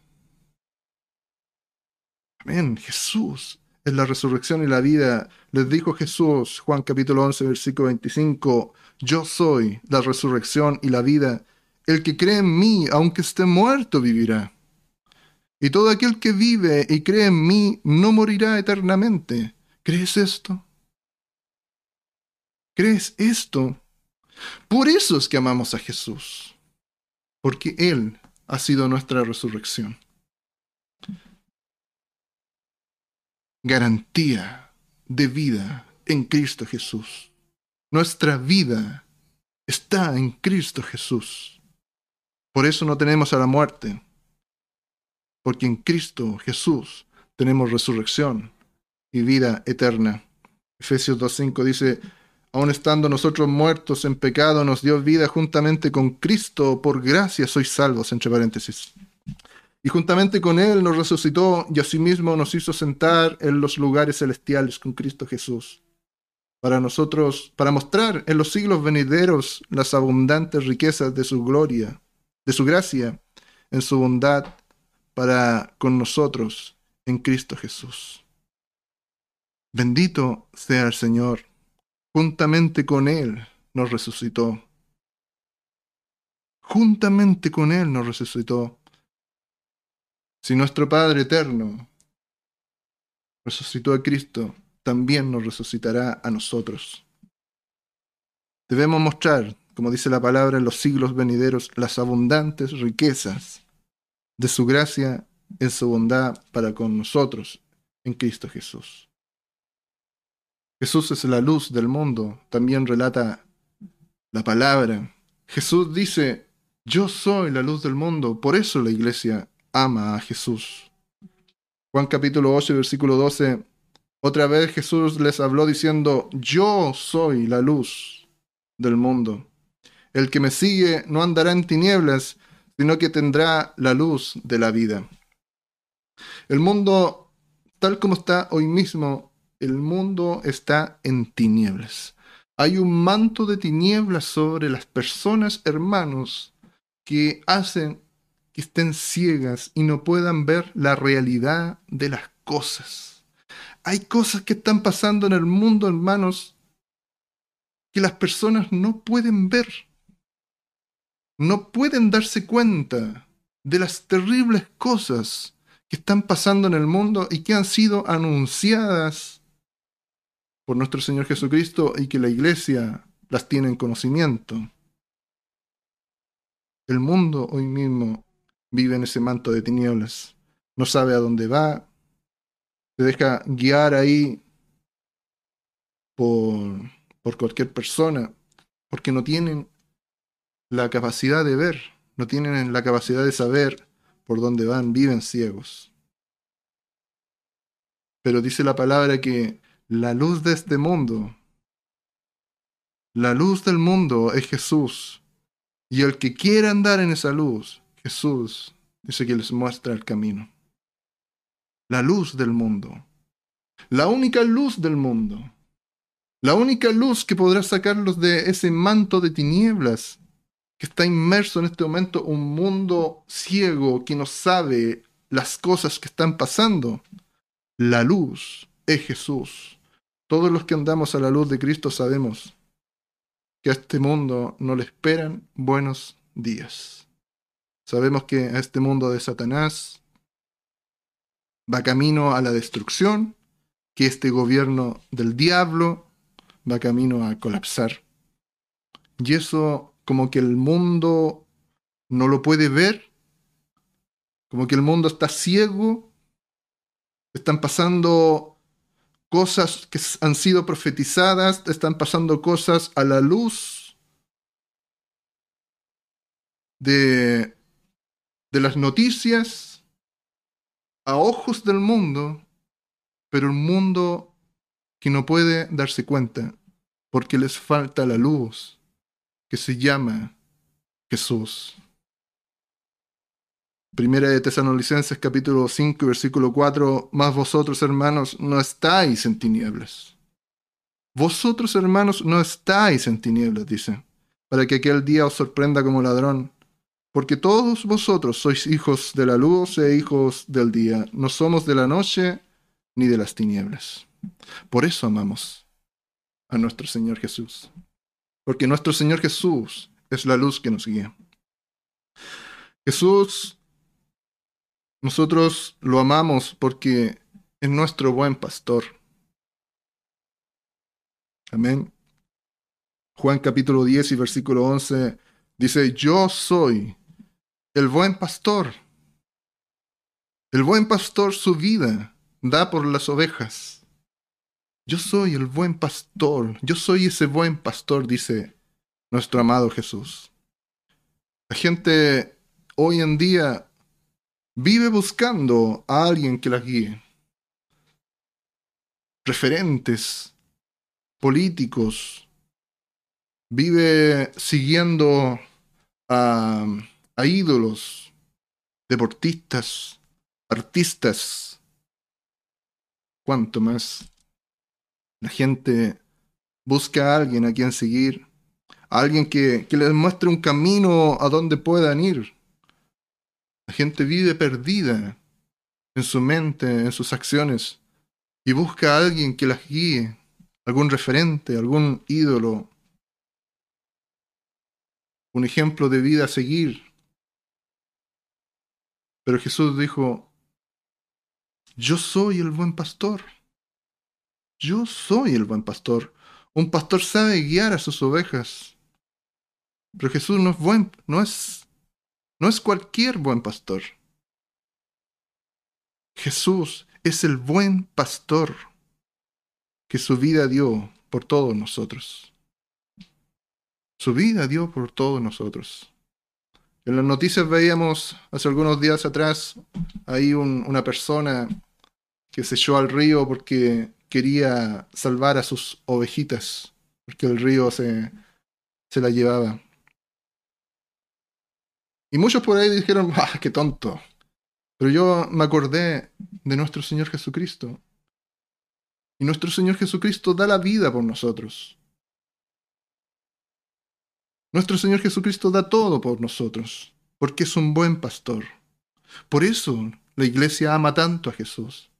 Amén, Jesús es la resurrección y la vida. Les dijo Jesús, Juan capítulo 11, versículo 25, yo soy la resurrección y la vida. El que cree en mí, aunque esté muerto, vivirá. Y todo aquel que vive y cree en mí no morirá eternamente. ¿Crees esto? ¿Crees esto? Por eso es que amamos a Jesús, porque Él ha sido nuestra resurrección. Garantía de vida en Cristo Jesús. Nuestra vida está en Cristo Jesús. Por eso no tenemos a la muerte, porque en Cristo Jesús tenemos resurrección y vida eterna. Efesios 2.5 dice, aun estando nosotros muertos en pecado, nos dio vida juntamente con Cristo, por gracia sois salvos, entre paréntesis. Y juntamente con Él nos resucitó y asimismo nos hizo sentar en los lugares celestiales con Cristo Jesús para nosotros, para mostrar en los siglos venideros las abundantes riquezas de su gloria, de su gracia, en su bondad para con nosotros en Cristo Jesús. Bendito sea el Señor, juntamente con Él nos resucitó. Juntamente con Él nos resucitó. Si nuestro Padre eterno resucitó a Cristo, también nos resucitará a nosotros. Debemos mostrar, como dice la palabra en los siglos venideros, las abundantes riquezas de su gracia en su bondad para con nosotros en Cristo Jesús. Jesús es la luz del mundo, también relata la palabra. Jesús dice, yo soy la luz del mundo, por eso la iglesia ama a Jesús. Juan capítulo 8, versículo 12, otra vez Jesús les habló diciendo, yo soy la luz del mundo. El que me sigue no andará en tinieblas, sino que tendrá la luz de la vida. El mundo, tal como está hoy mismo, el mundo está en tinieblas. Hay un manto de tinieblas sobre las personas, hermanos, que hacen que estén ciegas y no puedan ver la realidad de las cosas. Hay cosas que están pasando en el mundo, hermanos, que las personas no pueden ver. No pueden darse cuenta de las terribles cosas que están pasando en el mundo y que han sido anunciadas por nuestro Señor Jesucristo y que la iglesia las tiene en conocimiento. El mundo hoy mismo vive en ese manto de tinieblas, no sabe a dónde va, se deja guiar ahí por, por cualquier persona, porque no tienen la capacidad de ver, no tienen la capacidad de saber por dónde van, viven ciegos. Pero dice la palabra que la luz de este mundo, la luz del mundo es Jesús. Y el que quiere andar en esa luz, Jesús dice que les muestra el camino. La luz del mundo. La única luz del mundo. La única luz que podrá sacarlos de ese manto de tinieblas que está inmerso en este momento un mundo ciego que no sabe las cosas que están pasando. La luz es Jesús. Todos los que andamos a la luz de Cristo sabemos que a este mundo no le esperan buenos días. Sabemos que a este mundo de Satanás va camino a la destrucción, que este gobierno del diablo va camino a colapsar. Y eso como que el mundo no lo puede ver, como que el mundo está ciego, están pasando cosas que han sido profetizadas, están pasando cosas a la luz de, de las noticias, a ojos del mundo, pero un mundo que no puede darse cuenta porque les falta la luz que se llama Jesús. Primera de Tesalonicenses capítulo 5 versículo 4, más vosotros hermanos no estáis en tinieblas. Vosotros hermanos no estáis en tinieblas, dice, para que aquel día os sorprenda como ladrón, porque todos vosotros sois hijos de la luz e hijos del día, no somos de la noche ni de las tinieblas. Por eso amamos a nuestro Señor Jesús porque nuestro Señor Jesús es la luz que nos guía. Jesús, nosotros lo amamos porque es nuestro buen pastor. Amén. Juan capítulo 10 y versículo 11 dice, yo soy el buen pastor. El buen pastor su vida da por las ovejas. Yo soy el buen pastor, yo soy ese buen pastor, dice nuestro amado Jesús. La gente hoy en día vive buscando a alguien que las guíe. Referentes, políticos, vive siguiendo a, ídolos, deportistas, artistas, cuanto más la gente busca a alguien a quien seguir, a alguien que, que les muestre un camino a donde puedan ir. La gente vive perdida en su mente, en sus acciones, y busca a alguien que las guíe, algún referente, algún ídolo. un ejemplo de vida a seguir. Pero Jesús dijo, yo soy el buen pastor. Yo soy el buen pastor. Un pastor sabe guiar a sus ovejas. Pero Jesús no es buen, no es, no es cualquier buen pastor. Jesús es el buen pastor que su vida dio por todos nosotros. Su vida dio por todos nosotros. En las noticias veíamos hace algunos días atrás ahí una persona que se echó al río porque quería salvar a sus ovejitas, porque el río se, se la llevaba. Y muchos por ahí dijeron, ¡ah, qué tonto! Pero yo me acordé de nuestro Señor Jesucristo. Y nuestro Señor Jesucristo da la vida por nosotros. Nuestro Señor Jesucristo da todo por nosotros, porque es un buen pastor. Por eso la iglesia ama tanto a Jesús.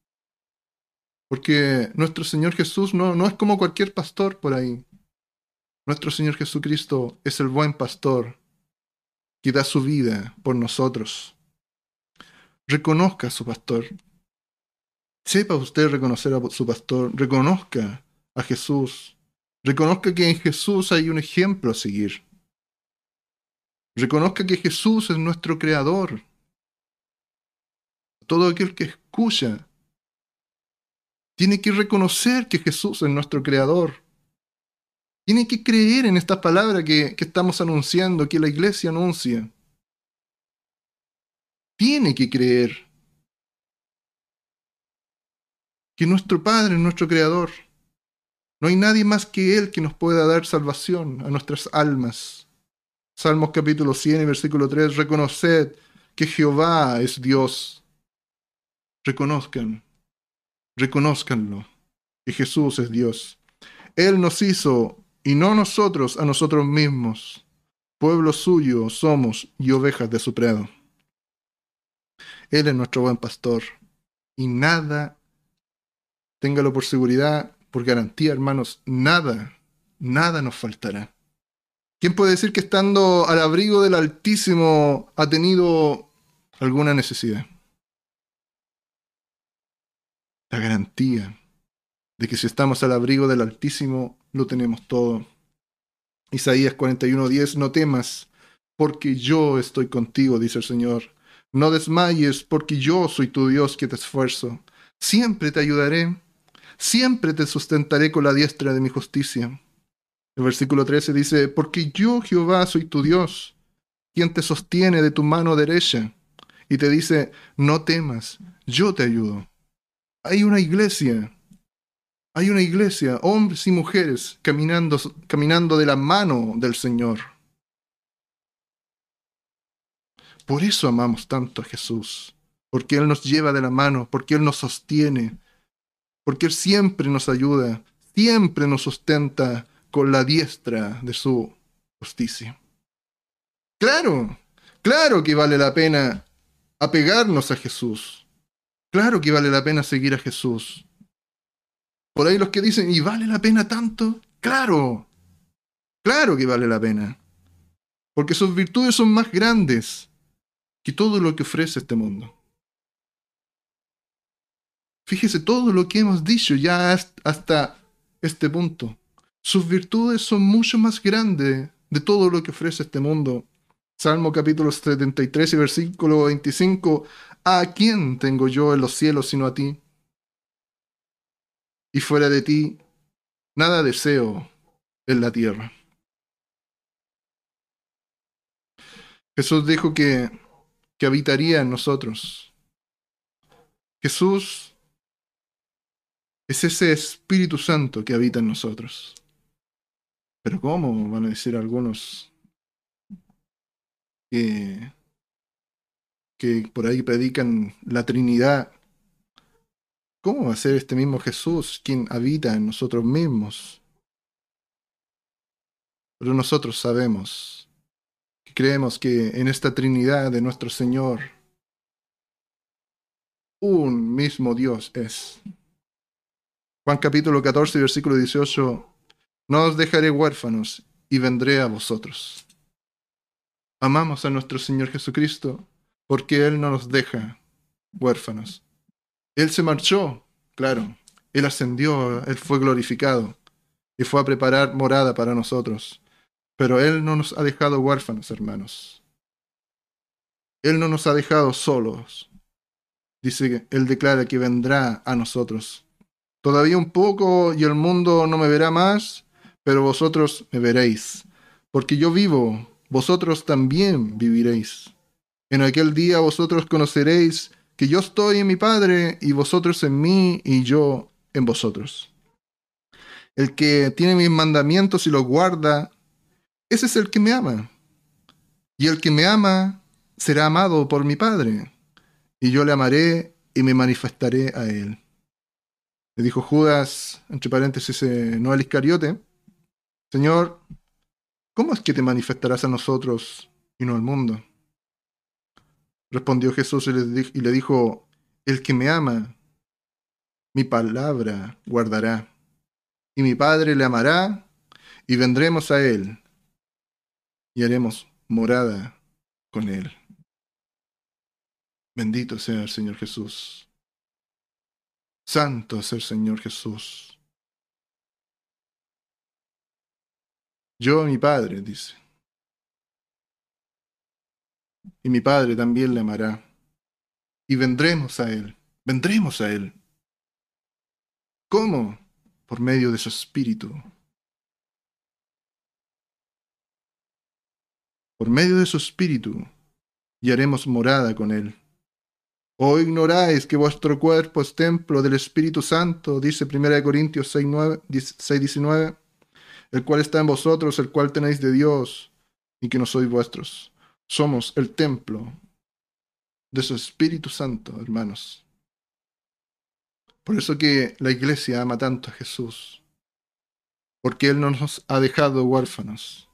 Porque nuestro Señor Jesús no, no es como cualquier pastor por ahí. Nuestro Señor Jesucristo es el buen pastor que da su vida por nosotros. Reconozca a su pastor. Sepa usted reconocer a su pastor. Reconozca a Jesús. Reconozca que en Jesús hay un ejemplo a seguir. Reconozca que Jesús es nuestro creador. Todo aquel que escucha tiene que reconocer que Jesús es nuestro creador. Tiene que creer en esta palabra que, estamos anunciando, que la iglesia anuncia. Tiene que creer que nuestro Padre es nuestro creador. No hay nadie más que Él que nos pueda dar salvación a nuestras almas. Salmos capítulo 100 y versículo 3, reconoced que Jehová es Dios. Reconozcan reconózcanlo, que Jesús es Dios. Él nos hizo y no nosotros a nosotros mismos. Pueblo suyo somos y ovejas de su prado. Él es nuestro buen pastor y nada, téngalo por seguridad, por garantía, hermanos, nada, nada nos faltará. ¿Quién puede decir que estando al abrigo del Altísimo ha tenido alguna necesidad? la garantía de que si estamos al abrigo del Altísimo, lo tenemos todo. Isaías 41:10, no temas, porque yo estoy contigo, dice el Señor. No desmayes, porque yo soy tu Dios que te esfuerzo. Siempre te ayudaré, siempre te sustentaré con la diestra de mi justicia. El versículo 13 dice, porque yo Jehová soy tu Dios, quien te sostiene de tu mano derecha, y te dice, no temas, yo te ayudo hay una iglesia, hay una iglesia, hombres y mujeres caminando, caminando de la mano del Señor. Por eso amamos tanto a Jesús, porque Él nos lleva de la mano, porque Él nos sostiene, porque Él siempre nos ayuda, siempre nos sustenta con la diestra de su justicia. Claro, claro que vale la pena apegarnos a Jesús. Claro que vale la pena seguir a Jesús. Por ahí los que dicen, ¿y vale la pena tanto? Claro, claro que vale la pena. Porque sus virtudes son más grandes que todo lo que ofrece este mundo. Fíjese todo lo que hemos dicho ya hasta este punto. Sus virtudes son mucho más grandes de todo lo que ofrece este mundo. Salmo capítulo 73 y versículo 25. ¿A quién tengo yo en los cielos sino a ti? Y fuera de ti, nada deseo en la tierra. Jesús dijo que, que habitaría en nosotros. Jesús es ese Espíritu Santo que habita en nosotros. Pero ¿cómo? Van a decir algunos que que por ahí predican la Trinidad, ¿cómo va a ser este mismo Jesús quien habita en nosotros mismos? Pero nosotros sabemos, que creemos que en esta Trinidad de nuestro Señor, un mismo Dios es. Juan capítulo 14, versículo 18, no os dejaré huérfanos y vendré a vosotros. amamos a nuestro Señor Jesucristo porque Él no nos deja huérfanos. Él se marchó, claro, Él ascendió, Él fue glorificado y fue a preparar morada para nosotros. Pero Él no nos ha dejado huérfanos, hermanos. Él no nos ha dejado solos. Dice Él declara que vendrá a nosotros. Todavía un poco y el mundo no me verá más, pero vosotros me veréis. Porque yo vivo, vosotros también viviréis. En aquel día vosotros conoceréis que yo estoy en mi Padre y vosotros en mí y yo en vosotros. El que tiene mis mandamientos y los guarda, ese es el que me ama. Y el que me ama será amado por mi Padre, y yo le amaré y me manifestaré a él. Le dijo Judas, entre paréntesis, eh, no Iscariote, Señor, ¿cómo es que te manifestarás a nosotros y no al mundo? Respondió Jesús y le dijo, el que me ama, mi palabra guardará, y mi Padre le amará, y vendremos a él, y haremos morada con él. Bendito sea el Señor Jesús. Santo es el Señor Jesús. Yo, mi Padre, dice. Y mi Padre también le amará. Y vendremos a Él. Vendremos a Él. ¿Cómo? Por medio de su Espíritu. Por medio de su Espíritu. Y haremos morada con Él. ¿O ignoráis que vuestro cuerpo es templo del Espíritu Santo? Dice 1 Corintios 6, 19, el cual está en vosotros, el cual tenéis de Dios, y que no sois vuestros. Somos el templo de su Espíritu Santo, hermanos. Por eso que la iglesia ama tanto a Jesús, porque Él no nos ha dejado huérfanos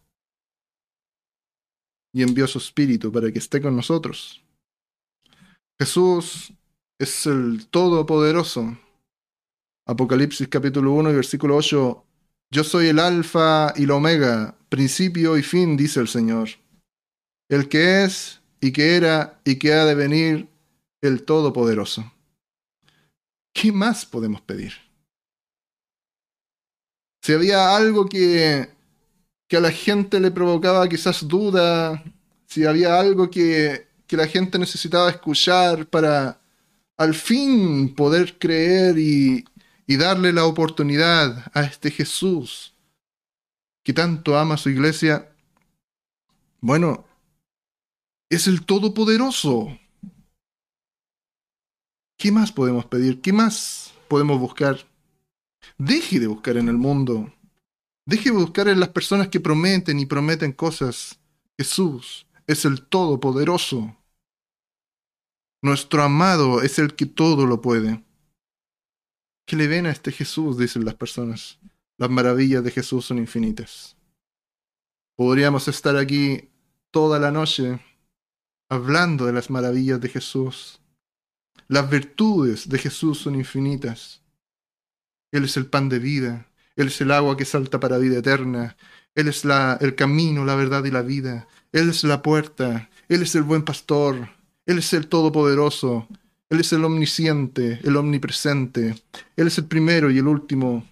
y envió su Espíritu para que esté con nosotros. Jesús es el Todopoderoso. Apocalipsis capítulo 1 y versículo 8. Yo soy el Alfa y la Omega, principio y fin, dice el Señor. El que es y que era y que ha de venir, el Todopoderoso. ¿Qué más podemos pedir? Si había algo que, que a la gente le provocaba quizás duda, si había algo que que la gente necesitaba escuchar para al fin poder creer y, y darle la oportunidad a este Jesús que tanto ama su iglesia. Bueno, es el Todopoderoso. ¿Qué más podemos pedir? ¿Qué más podemos buscar? Deje de buscar en el mundo. Deje de buscar en las personas que prometen y prometen cosas. Jesús es el Todopoderoso. Nuestro amado es el que todo lo puede. ¿Qué le ven a este Jesús? Dicen las personas. Las maravillas de Jesús son infinitas. Podríamos estar aquí toda la noche hablando de las maravillas de Jesús. Las virtudes de Jesús son infinitas. Él es el pan de vida. Él es el agua que salta para vida eterna. Él es el camino, la verdad y la vida. Él es la puerta. Él es el buen pastor. Él es el Todopoderoso, Él es el Omnisciente, el Omnipresente, Él es el primero y el último.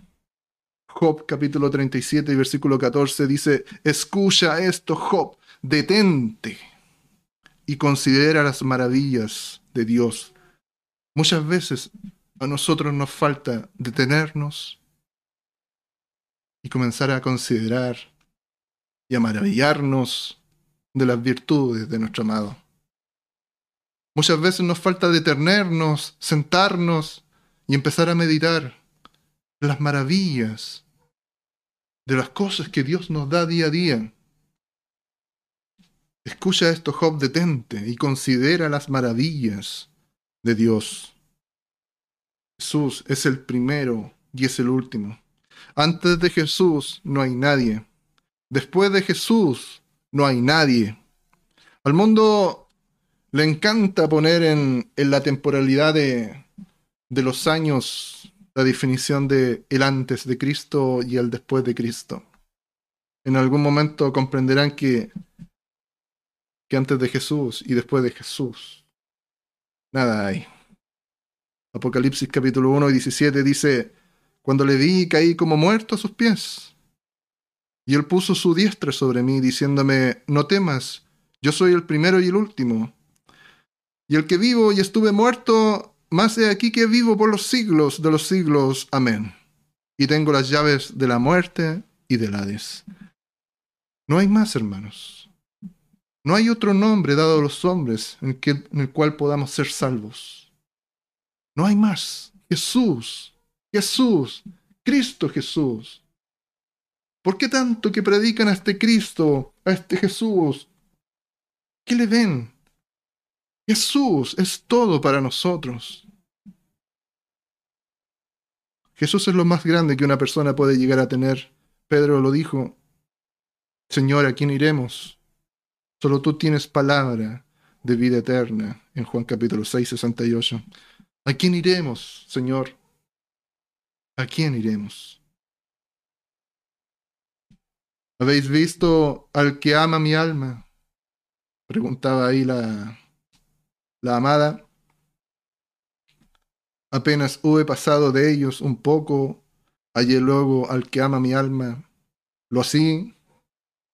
Job capítulo 37 y versículo 14 dice, escucha esto, Job, detente y considera las maravillas de Dios. Muchas veces a nosotros nos falta detenernos y comenzar a considerar y a maravillarnos de las virtudes de nuestro amado. Muchas veces nos falta detenernos, sentarnos y empezar a meditar las maravillas de las cosas que Dios nos da día a día. Escucha esto, Job, detente y considera las maravillas de Dios. Jesús es el primero y es el último. Antes de Jesús no hay nadie. Después de Jesús no hay nadie. Al mundo le encanta poner en, la temporalidad de, de, los años la definición de el antes de Cristo y el después de Cristo. En algún momento comprenderán que que antes de Jesús y después de Jesús. Nada hay. Apocalipsis capítulo 1 y 17 dice, cuando le vi caí como muerto a sus pies. Y él puso su diestra sobre mí, diciéndome, no temas, yo soy el primero y el último. Y el que vivo y estuve muerto, más de aquí que vivo por los siglos de los siglos. Amén. Y tengo las llaves de la muerte y del Hades. No hay más, hermanos. No hay otro nombre dado a los hombres en, el cual podamos ser salvos. No hay más. Jesús, Jesús, Cristo Jesús. ¿Por qué tanto que predican a este Cristo, a este Jesús? ¿Qué le ven? Jesús es todo para nosotros. Jesús es lo más grande que una persona puede llegar a tener. Pedro lo dijo. Señor, ¿a quién iremos? Solo tú tienes palabra de vida eterna en Juan capítulo 6, 68. ¿A quién iremos, Señor? ¿A quién iremos? ¿Habéis visto al que ama mi alma? Preguntaba ahí la, la amada. Apenas hube pasado de ellos un poco, hallé luego al que ama mi alma. Lo así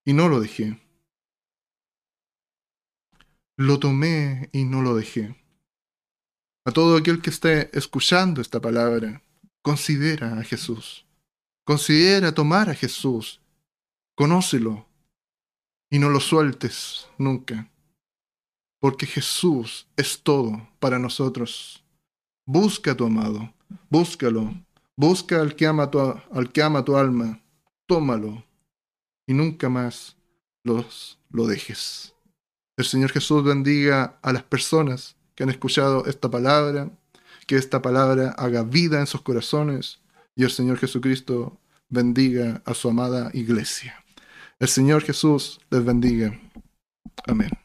y no lo dejé. Lo tomé y no lo dejé. A todo aquel que esté escuchando esta palabra, considera a Jesús. Considera tomar a Jesús. Conócelo y no lo sueltes nunca porque Jesús es todo para nosotros. Busca a tu amado, búscalo, busca al que ama tu, al que ama tu alma, tómalo y nunca más los, lo dejes. El Señor Jesús bendiga a las personas que han escuchado esta palabra, que esta palabra haga vida en sus corazones y el Señor Jesucristo bendiga a su amada iglesia. El Señor Jesús les bendiga. Amén.